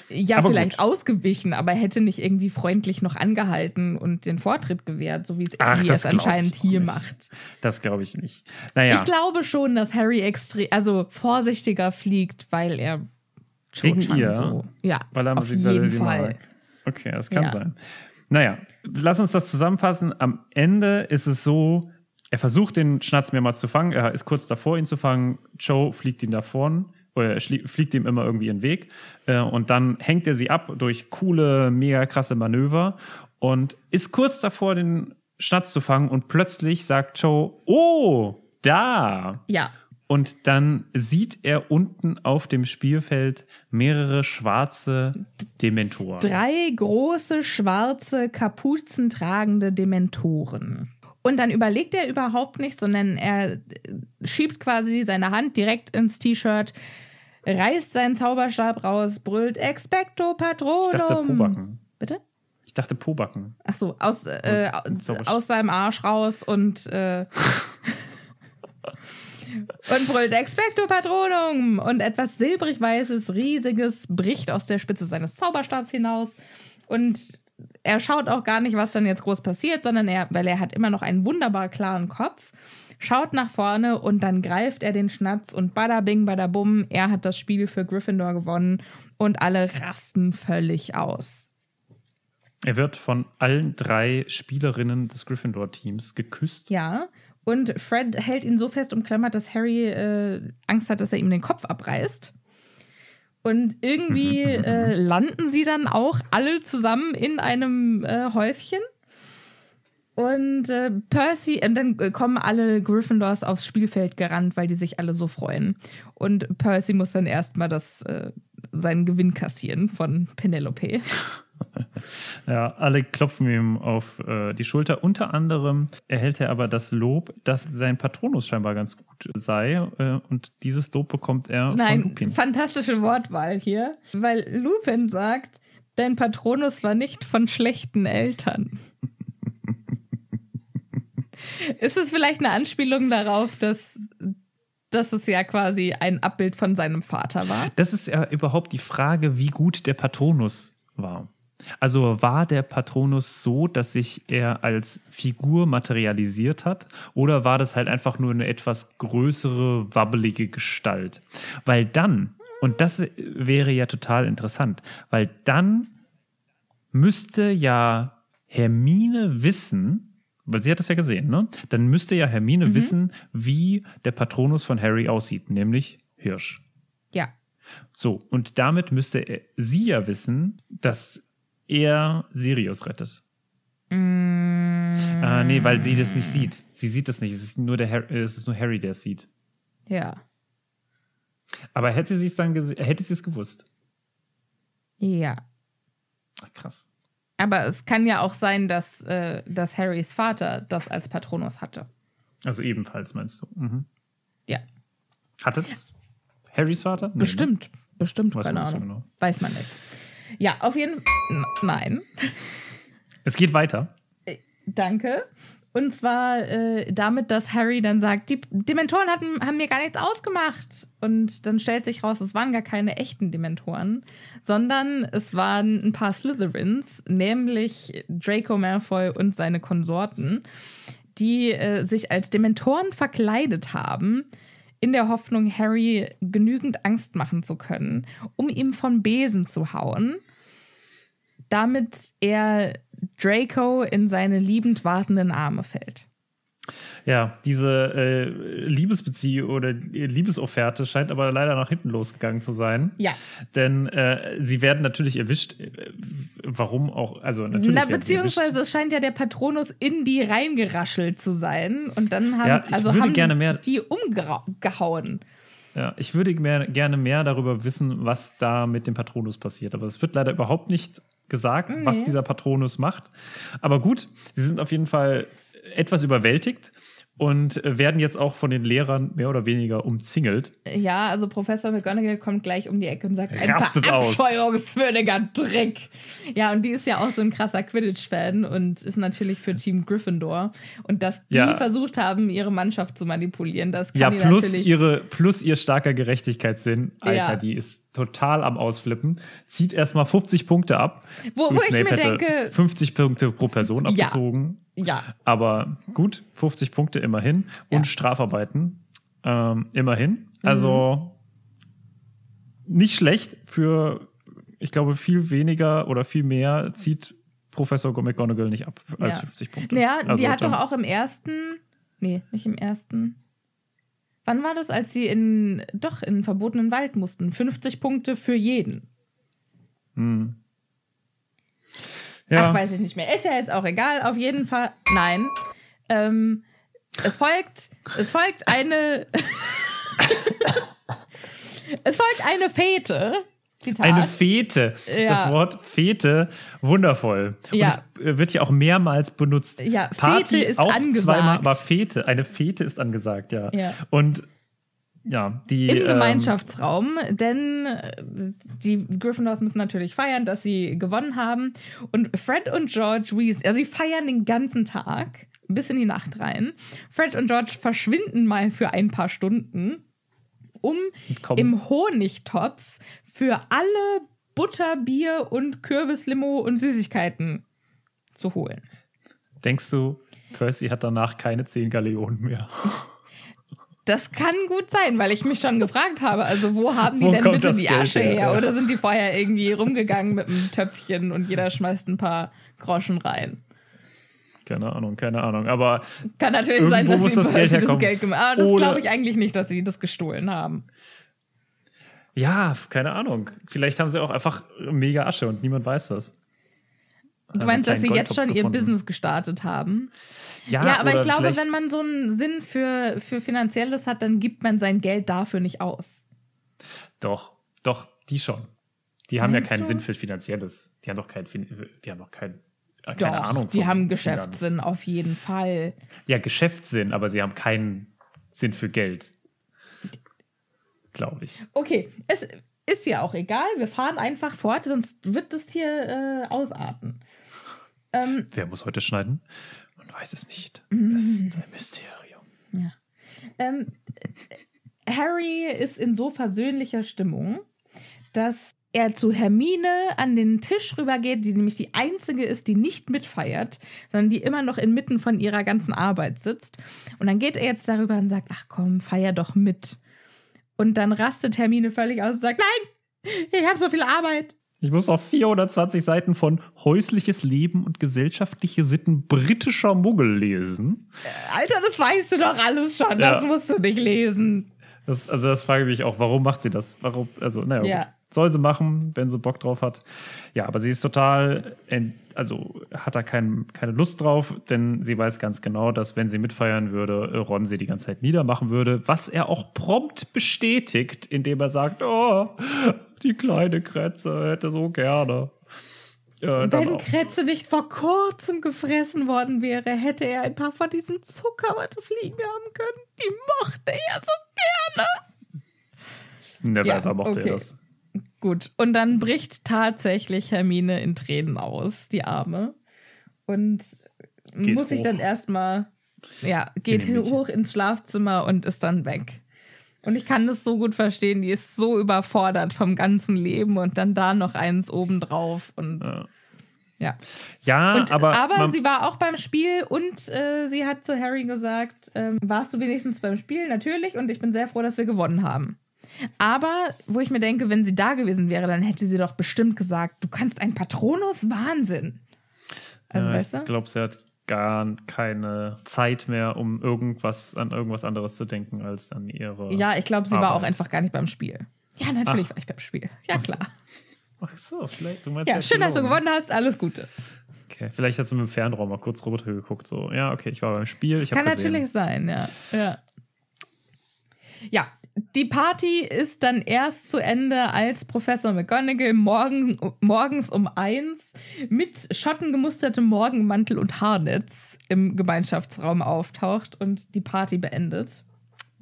Speaker 2: Ja,
Speaker 1: Aber
Speaker 2: vielleicht
Speaker 1: gut.
Speaker 2: ausgewichen, aber er hätte nicht irgendwie freundlich noch angehalten und den Vortritt gewährt, so wie es,
Speaker 1: das
Speaker 2: es anscheinend hier
Speaker 1: nicht.
Speaker 2: macht.
Speaker 1: Das glaube ich nicht. Naja,
Speaker 2: Ich glaube schon, dass Harry extrem, also vorsichtiger fliegt, weil er schon
Speaker 1: Wegen ihr?
Speaker 2: so. Ja,
Speaker 1: weil er
Speaker 2: auf jeden Fall.
Speaker 1: mag. Okay, das kann
Speaker 2: Ja.
Speaker 1: sein. Naja, lass uns das zusammenfassen. Am Ende ist es so, er versucht den Schnatz mehrmals zu fangen. Er ist kurz davor, ihn zu fangen. Joe fliegt ihn davon. Oder er fliegt ihm immer irgendwie in den Weg. Äh, Und dann hängt er sie ab durch coole, mega krasse Manöver und ist kurz davor, den Schnatz zu fangen. Und plötzlich sagt Joe, oh, da.
Speaker 2: Ja,
Speaker 1: Und dann sieht er unten auf dem Spielfeld mehrere schwarze Dementoren.
Speaker 2: Drei große, schwarze, kapuzentragende Dementoren. Und dann überlegt er überhaupt nicht, sondern er schiebt quasi seine Hand direkt ins T-Shirt, reißt seinen Zauberstab raus, brüllt Expecto Patronum.
Speaker 1: Ich dachte Pobacken.
Speaker 2: Bitte?
Speaker 1: Ich dachte Pobacken.
Speaker 2: Ach so, aus, äh, aus seinem Arsch raus und äh, und brüllt Expecto Patronum und etwas silbrig-weißes, riesiges bricht aus der Spitze seines Zauberstabs hinaus und er schaut auch gar nicht, was dann jetzt groß passiert, sondern er, weil er hat immer noch einen wunderbar klaren Kopf, schaut nach vorne und dann greift er den Schnatz und bada bing, bada bum, er hat das Spiel für Gryffindor gewonnen und alle rasten völlig aus.
Speaker 1: Er wird von allen drei Spielerinnen des Gryffindor-Teams geküsst.
Speaker 2: Ja, und Fred hält ihn so fest umklammert, dass Harry äh, Angst hat, dass er ihm den Kopf abreißt. Und irgendwie äh, landen sie dann auch alle zusammen in einem äh, Häufchen. Und äh, Percy, und dann kommen alle Gryffindors aufs Spielfeld gerannt, weil die sich alle so freuen. Und Percy muss dann erstmal das, äh, seinen Gewinn kassieren von Penelope.
Speaker 1: Ja, alle klopfen ihm auf äh, die Schulter. Unter anderem erhält er aber das Lob, dass sein Patronus scheinbar ganz gut sei. Äh, und dieses Lob bekommt er
Speaker 2: Nein,
Speaker 1: von Lupin.
Speaker 2: fantastische Wortwahl hier. Weil Lupin sagt, dein Patronus war nicht von schlechten Eltern. Ist es vielleicht eine Anspielung darauf, dass, dass es ja quasi ein Abbild von seinem Vater war?
Speaker 1: Das ist ja überhaupt die Frage, wie gut der Patronus war. Also war der Patronus so, dass sich er als Figur materialisiert hat oder war das halt einfach nur eine etwas größere, wabbelige Gestalt? Weil dann, und das wäre ja total interessant, weil dann müsste ja Hermine wissen, weil sie hat das ja gesehen, ne? Dann müsste ja Hermine wissen, wie der Patronus von Harry aussieht, nämlich Hirsch.
Speaker 2: Ja.
Speaker 1: So, und damit müsste er, sie ja wissen, dass er Sirius rettet.
Speaker 2: Mm,
Speaker 1: Ah, nee, weil sie das nicht sieht. Sie sieht das nicht. Es ist nur, der Har äh, es ist nur Harry, der es sieht.
Speaker 2: ja.
Speaker 1: Aber hätte sie es dann gesehen, hätte sie es gewusst.
Speaker 2: Ja.
Speaker 1: Ach, krass.
Speaker 2: Aber es kann ja auch sein, dass, äh, dass Harrys Vater das als Patronus hatte.
Speaker 1: Also ebenfalls meinst du. Mhm.
Speaker 2: Ja.
Speaker 1: Hatte das Harrys Vater? Nee, ne?
Speaker 2: Bestimmt. Bestimmt,
Speaker 1: Weiß
Speaker 2: keine Ahnung.
Speaker 1: genau.
Speaker 2: Weiß man nicht. Ja, auf jeden Fall. Nein.
Speaker 1: Es geht weiter.
Speaker 2: Danke. Und zwar äh, damit, dass Harry dann sagt, die Dementoren hatten, haben mir gar nichts ausgemacht. Und dann stellt sich raus, es waren gar keine echten Dementoren, sondern es waren ein paar Slytherins, nämlich Draco Malfoy und seine Konsorten, die äh, sich als Dementoren verkleidet haben, in der Hoffnung, Harry genügend Angst machen zu können, um ihm von Besen zu hauen damit er Draco in seine liebend wartenden Arme fällt.
Speaker 1: Ja, diese äh, Liebesbeziehung oder Liebesofferte scheint aber leider nach hinten losgegangen zu sein.
Speaker 2: Ja.
Speaker 1: Denn äh, sie werden natürlich erwischt. Äh, Warum auch? Also natürlich.
Speaker 2: Na, beziehungsweise es scheint ja der Patronus in die reingeraschelt zu sein. Und dann haben,
Speaker 1: Ja, ich
Speaker 2: also
Speaker 1: würde
Speaker 2: haben
Speaker 1: gerne
Speaker 2: die, umgehauen.
Speaker 1: Ja, ich würde mehr, gerne mehr darüber wissen, was da mit dem Patronus passiert. Aber es wird leider überhaupt nicht gesagt, was
Speaker 2: Nee.
Speaker 1: dieser Patronus macht. Aber gut, sie sind auf jeden Fall etwas überwältigt und äh, werden jetzt auch von den Lehrern mehr oder weniger umzingelt.
Speaker 2: Ja, also Professor McGonagall kommt gleich um die Ecke und sagt, ein
Speaker 1: Rastet aus.
Speaker 2: verabscheuungswürdiger Trick. Ja, und die ist ja auch so ein krasser Quidditch-Fan und ist natürlich für Team Gryffindor. Und dass die
Speaker 1: Ja.
Speaker 2: versucht haben, ihre Mannschaft zu manipulieren, das kann
Speaker 1: Ja,
Speaker 2: die
Speaker 1: plus,
Speaker 2: natürlich...
Speaker 1: ihre, plus ihr starker Gerechtigkeitssinn. Alter,
Speaker 2: Ja.
Speaker 1: die ist total am Ausflippen. Zieht erstmal 50 Punkte ab.
Speaker 2: Wo- wo ich mir denke-
Speaker 1: 50 Punkte pro Person
Speaker 2: Ja.
Speaker 1: abgezogen.
Speaker 2: ja,
Speaker 1: Aber gut, 50 Punkte immerhin.
Speaker 2: Ja.
Speaker 1: Und Strafarbeiten ähm, immerhin. Also nicht schlecht für, ich glaube, viel weniger oder viel mehr zieht Professor McGonagall nicht ab als
Speaker 2: Ja.
Speaker 1: 50 Punkte.
Speaker 2: Ja,
Speaker 1: Also
Speaker 2: die hat doch auch im ersten. Nee, nicht im ersten. Wann war das, als sie in. Doch, in verbotenen Wald mussten? 50 Punkte für jeden.
Speaker 1: Hm. Ja,
Speaker 2: Ach, weiß ich nicht mehr. Ist ja jetzt auch egal. Auf jeden Fall. Nein. Ähm, es folgt. Es folgt eine. es folgt eine Fete. Zitat.
Speaker 1: Eine Fete.
Speaker 2: Ja.
Speaker 1: Das Wort Fete, wundervoll. Und
Speaker 2: Ja.
Speaker 1: es wird ja auch mehrmals benutzt.
Speaker 2: Ja,
Speaker 1: Party
Speaker 2: Fete ist
Speaker 1: auch
Speaker 2: angesagt.
Speaker 1: zweimal, aber Fete, eine Fete ist angesagt, ja.
Speaker 2: Ja.
Speaker 1: Und ja, die.
Speaker 2: Im
Speaker 1: ähm,
Speaker 2: Gemeinschaftsraum, denn äh, die Gryffindors müssen natürlich feiern, dass sie gewonnen haben. Und Fred und George Weasley, also sie feiern den ganzen Tag bis in die Nacht rein. Fred und George verschwinden mal für ein paar Stunden, um
Speaker 1: kommen.
Speaker 2: im Honigtopf für alle Butter, Bier und Kürbislimo und Süßigkeiten zu holen.
Speaker 1: Denkst du, Percy hat danach keine zehn Galeonen mehr?
Speaker 2: Das kann gut sein, weil ich mich schon gefragt habe, also wo haben die
Speaker 1: Wo
Speaker 2: denn bitte die
Speaker 1: Geld
Speaker 2: Asche
Speaker 1: her?
Speaker 2: her? Oder sind die vorher irgendwie rumgegangen mit einem Töpfchen und jeder schmeißt ein paar Groschen rein?
Speaker 1: Keine Ahnung, keine Ahnung. Aber
Speaker 2: Kann natürlich sein, dass sie
Speaker 1: das Geld
Speaker 2: das. Geld gemacht haben. Aber das
Speaker 1: Oder-
Speaker 2: glaube ich eigentlich nicht, dass sie das gestohlen haben.
Speaker 1: ja, keine Ahnung. Vielleicht haben sie auch einfach mega Asche und niemand weiß das.
Speaker 2: Du meinst, dass sie jetzt schon ihr Business gestartet haben?
Speaker 1: Ja,
Speaker 2: Ja, aber ich glaube, wenn man so einen Sinn für, für Finanzielles hat, dann gibt man sein Geld dafür nicht aus.
Speaker 1: Doch, doch, die schon. Die haben ja
Speaker 2: Meinst
Speaker 1: keinen
Speaker 2: du?
Speaker 1: Sinn für Finanzielles. Die haben doch keinen, die haben doch kein, äh, keine
Speaker 2: Doch,
Speaker 1: Ahnung.
Speaker 2: die haben
Speaker 1: Finanz.
Speaker 2: Geschäftssinn auf jeden Fall.
Speaker 1: Ja, Geschäftssinn, aber sie haben keinen Sinn für Geld. Glaube ich.
Speaker 2: Okay, es ist ja auch egal. Wir fahren einfach fort, sonst wird das hier äh, ausarten. Ähm,
Speaker 1: Wer muss heute schneiden? Man weiß es nicht.
Speaker 2: Mhm.
Speaker 1: Es ist ein Mysterium.
Speaker 2: ähm, Harry ist in so versöhnlicher Stimmung, dass er zu Hermine an den Tisch rübergeht, die nämlich die einzige ist, die nicht mitfeiert, sondern die immer noch inmitten von ihrer ganzen Arbeit sitzt. Und dann geht er jetzt darüber und sagt, ach komm, feier doch mit. Und dann rastet Hermine völlig aus und sagt, nein, ich habe so viel Arbeit.
Speaker 1: Ich muss auf 420 Seiten von häusliches Leben und gesellschaftliche Sitten britischer Muggel lesen.
Speaker 2: Alter, das weißt du doch alles schon, das
Speaker 1: Ja.
Speaker 2: musst du nicht lesen.
Speaker 1: Das, also das frage ich mich auch, warum macht sie das? Warum, also, naja,
Speaker 2: Ja.
Speaker 1: Soll sie machen, wenn sie Bock drauf hat. Ja, aber sie ist total, also hat da kein, keine Lust drauf, denn sie weiß ganz genau, dass wenn sie mitfeiern würde, Ron sie die ganze Zeit niedermachen würde, was er auch prompt bestätigt, indem er sagt, oh, die kleine Kretze hätte so gerne. Äh,
Speaker 2: Wenn Kretze nicht vor kurzem gefressen worden wäre, hätte er ein paar von diesen Zuckerwattefliegen haben können. Die mochte er so gerne.
Speaker 1: Never
Speaker 2: Ja,
Speaker 1: ever mochte
Speaker 2: okay.
Speaker 1: er das.
Speaker 2: Gut, und dann bricht tatsächlich Hermine in Tränen aus, die Arme. Und
Speaker 1: Geht
Speaker 2: muss sich dann erstmal, ja, geht
Speaker 1: In
Speaker 2: hoch ins Schlafzimmer und ist dann weg. Und ich kann das so gut verstehen, die ist so überfordert vom ganzen Leben und dann da noch eins obendrauf. Und
Speaker 1: Ja.
Speaker 2: ja.
Speaker 1: Ja,
Speaker 2: Und,
Speaker 1: aber,
Speaker 2: aber,
Speaker 1: man-
Speaker 2: sie war auch beim Spiel und äh, sie hat zu Harry gesagt, ähm, warst du wenigstens beim Spiel? Natürlich. Und ich bin sehr froh, dass wir gewonnen haben. Aber wo ich mir denke, wenn sie da gewesen wäre, dann hätte sie doch bestimmt gesagt, du kannst ein Patronus Wahnsinn. Also
Speaker 1: ja,
Speaker 2: weißt
Speaker 1: ich
Speaker 2: du?
Speaker 1: glaube, sie hat gar keine Zeit mehr, um irgendwas an irgendwas anderes zu denken als an ihre.
Speaker 2: Ja, ich glaube, sie war auch
Speaker 1: Arbeit.
Speaker 2: einfach gar nicht beim Spiel. Ja, natürlich
Speaker 1: Ach.
Speaker 2: war ich beim Spiel. Ja,
Speaker 1: Ach so.
Speaker 2: klar.
Speaker 1: Ach so, vielleicht. Du meinst
Speaker 2: Ja,
Speaker 1: hat
Speaker 2: schön, dass du gewonnen hast. Alles Gute.
Speaker 1: Okay, vielleicht hat sie mit dem Fernraum mal kurz runter geguckt. So, ja, okay, ich war beim Spiel. Ich
Speaker 2: Kann natürlich sein, ja. ja. Ja, die Party ist dann erst zu Ende, als Professor McGonagall morgen, morgens um eins mit schottengemustertem Morgenmantel und Haarnetz im Gemeinschaftsraum auftaucht und die Party beendet.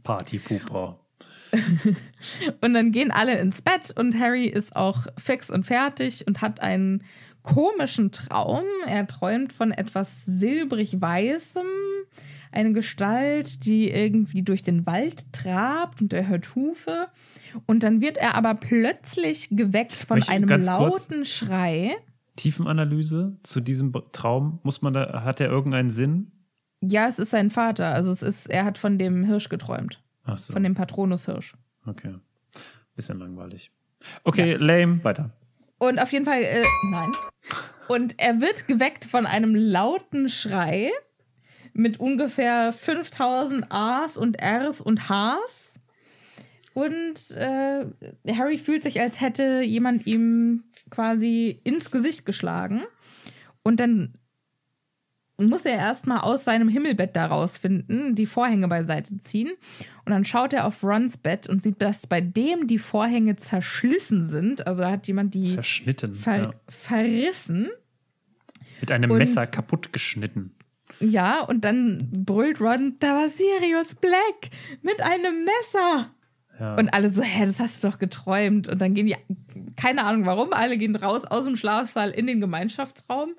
Speaker 1: Partypooper.
Speaker 2: Und dann gehen alle ins Bett und Harry ist auch fix und fertig und hat einen komischen Traum. Er träumt von etwas silbrig-weißem, eine Gestalt, die irgendwie durch den Wald trabt und er hört Hufe. Und dann wird er aber plötzlich geweckt von
Speaker 1: Möchte
Speaker 2: einem lauten Schrei.
Speaker 1: Tiefenanalyse zu diesem Traum. Muss man da, hat er irgendeinen Sinn?
Speaker 2: Ja, es ist sein Vater. Also es ist, er hat von dem Hirsch geträumt.
Speaker 1: Ach so.
Speaker 2: Von dem Patronus-Hirsch.
Speaker 1: Okay. Bisschen langweilig. Okay, lame, weiter.
Speaker 2: Und auf jeden Fall, äh, nein. Und er wird geweckt von einem lauten Schrei mit ungefähr 5000 A's und R's und H's. Und äh, Harry fühlt sich, als hätte jemand ihm quasi ins Gesicht geschlagen. Und dann muss er erstmal aus seinem Himmelbett da rausfinden, die Vorhänge beiseite ziehen. Und dann schaut er auf Rons Bett und sieht, dass bei dem die Vorhänge zerschlissen sind. Also da hat jemand die
Speaker 1: Zerschnitten.
Speaker 2: ver
Speaker 1: ja.
Speaker 2: verrissen.
Speaker 1: Mit einem
Speaker 2: Und-
Speaker 1: Messer kaputt geschnitten.
Speaker 2: Ja, und dann brüllt Ron, da war Sirius Black mit einem Messer.
Speaker 1: Ja.
Speaker 2: Und alle so, hä, das hast du doch geträumt. Und dann gehen die, keine Ahnung warum, alle gehen raus aus dem Schlafsaal in den Gemeinschaftsraum.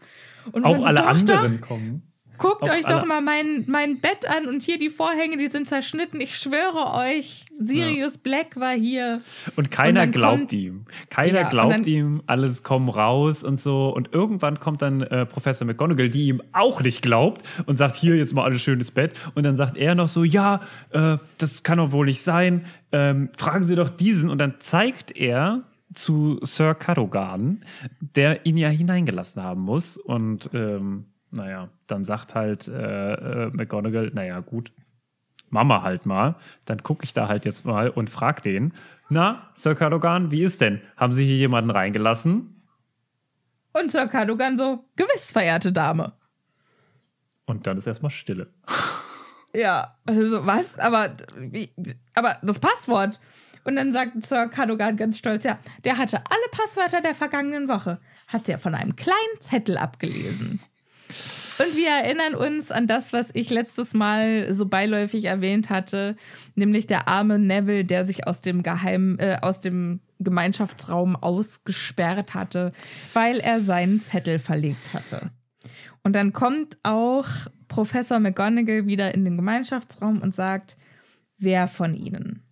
Speaker 2: Und
Speaker 1: auch
Speaker 2: so,
Speaker 1: alle
Speaker 2: doch,
Speaker 1: anderen
Speaker 2: Doch,
Speaker 1: kommen.
Speaker 2: Guckt euch doch mal mein, mein Bett an und hier die Vorhänge, die sind zerschnitten. Ich schwöre euch, Sirius Black war hier.
Speaker 1: Und keiner
Speaker 2: dann
Speaker 1: glaubt
Speaker 2: kommt-
Speaker 1: ihm. Keiner
Speaker 2: Ja, und
Speaker 1: glaubt ihm, alles kommen raus und so. Und irgendwann kommt dann äh, Professor McGonagall, die ihm auch nicht glaubt und sagt, hier jetzt mal alles schönes Bett. Und dann sagt er noch so, ja, äh, das kann doch wohl nicht sein. Ähm, fragen Sie doch diesen. Und dann zeigt er zu Sir Cadogan, der ihn ja hineingelassen haben muss. Und ähm, naja, dann sagt halt äh, äh, McGonagall, naja, gut, Mama halt mal. Dann gucke ich da halt jetzt mal und frag den, na, Sir Cadogan, wie ist denn? Haben Sie hier jemanden reingelassen?
Speaker 2: Und Sir Cadogan so, gewiss, verehrte Dame.
Speaker 1: Und dann ist erstmal Stille.
Speaker 2: Ja, also was? Aber, wie, aber das Passwort. Und dann sagt Sir Cadogan ganz stolz, ja, der hatte alle Passwörter der vergangenen Woche. Hat er von einem kleinen Zettel abgelesen. Und wir erinnern uns an das, was ich letztes Mal so beiläufig erwähnt hatte, nämlich der arme Neville, der sich aus dem Geheim, äh, aus dem Gemeinschaftsraum ausgesperrt hatte, weil er seinen Zettel verlegt hatte. Und dann kommt auch Professor McGonagall wieder in den Gemeinschaftsraum und sagt, wer von Ihnen,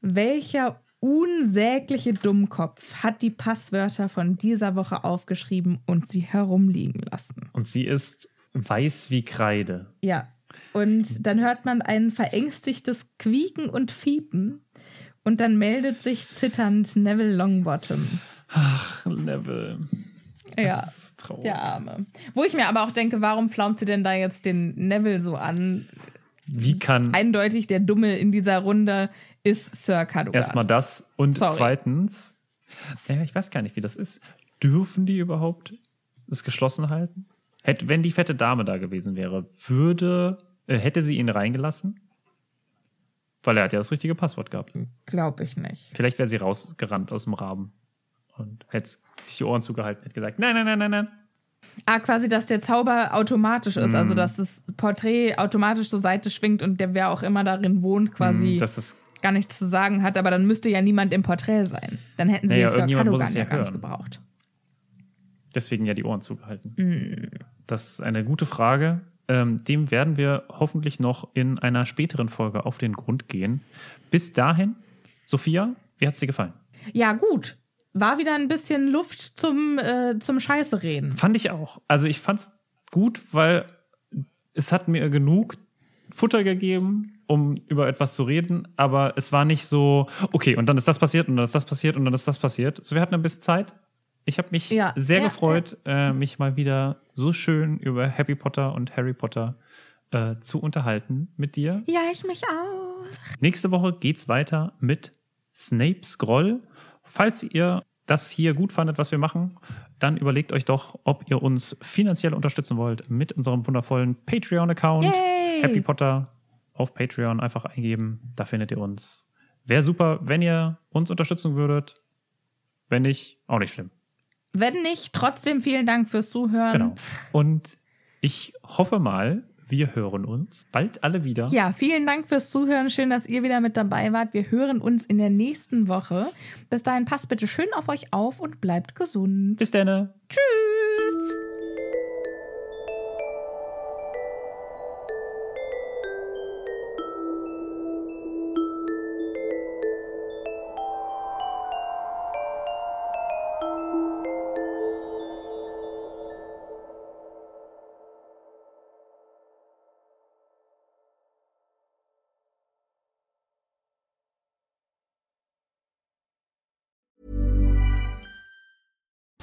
Speaker 2: welcher unsägliche Dummkopf hat die Passwörter von dieser Woche aufgeschrieben und sie herumliegen lassen?
Speaker 1: Und sie ist weiß wie Kreide.
Speaker 2: Ja. Und dann hört man ein verängstigtes Quieken und Fiepen. Und dann meldet sich zitternd Neville Longbottom.
Speaker 1: Ach, Neville.
Speaker 2: Ja.
Speaker 1: Das ist traurig.
Speaker 2: Der Arme. Wo ich mir aber auch denke, warum flaumt sie denn da jetzt den Neville so an?
Speaker 1: Wie kann
Speaker 2: Eindeutig der Dumme in dieser Runde ist Sir Cadogan.
Speaker 1: erstmal das und
Speaker 2: Sorry.
Speaker 1: zweitens, ich weiß gar nicht, wie das ist. Dürfen die überhaupt es geschlossen halten? Hätte, wenn die fette Dame da gewesen wäre, würde, äh, hätte sie ihn reingelassen? Weil er hat ja das richtige Passwort gehabt.
Speaker 2: Glaube ich nicht.
Speaker 1: Vielleicht wäre sie rausgerannt aus dem Rahmen und hätte sich die Ohren zugehalten, hätte gesagt, nein, nein, nein, nein, nein.
Speaker 2: Ah, quasi, dass der Zauber automatisch ist.
Speaker 1: Mhm.
Speaker 2: Also, dass das Porträt automatisch zur Seite schwingt und der, wer auch immer darin wohnt, quasi
Speaker 1: Hm, Das ist,
Speaker 2: gar nichts zu sagen hat. Aber dann müsste ja niemand im Porträt sein. Dann hätten sie
Speaker 1: Naja, muss
Speaker 2: Cadogan
Speaker 1: es
Speaker 2: ja
Speaker 1: ja
Speaker 2: gar nicht gebraucht.
Speaker 1: deswegen ja die Ohren zugehalten.
Speaker 2: Mhm.
Speaker 1: Das ist eine gute Frage. Ähm, dem werden wir hoffentlich noch in einer späteren Folge auf den Grund gehen. Bis dahin, Sophia, wie hat es dir gefallen?
Speaker 2: Ja, gut. War wieder ein bisschen Luft zum, äh, zum Scheiße reden.
Speaker 1: Fand ich auch. Also ich fand es gut, weil es hat mir genug Futter gegeben, um über etwas zu reden, aber es war nicht so, okay, und dann ist das passiert und dann ist das passiert und dann ist das passiert. So, wir hatten ein bisschen Zeit. Ich habe mich
Speaker 2: Ja,
Speaker 1: sehr
Speaker 2: ja,
Speaker 1: gefreut, Äh, mich mal wieder so schön über Harry Potter und Harry Potter äh, zu unterhalten mit dir.
Speaker 2: Ja, ich mich auch.
Speaker 1: Nächste Woche geht's weiter mit Snapes Groll. Falls ihr das hier gut fandet, was wir machen, dann überlegt euch doch, ob ihr uns finanziell unterstützen wollt mit unserem wundervollen Patreon-Account. Happy Potter auf Patreon einfach eingeben. Da findet ihr uns. Wäre super, wenn ihr uns unterstützen würdet. Wenn nicht, auch nicht schlimm.
Speaker 2: Wenn nicht, trotzdem vielen Dank fürs Zuhören.
Speaker 1: Genau. Und ich hoffe mal, wir hören uns bald alle wieder.
Speaker 2: Ja, vielen Dank fürs Zuhören. Schön, dass ihr wieder mit dabei wart. Wir hören uns in der nächsten Woche. Bis dahin passt bitte schön auf euch auf und bleibt gesund.
Speaker 1: Bis dann.
Speaker 2: Tschüss.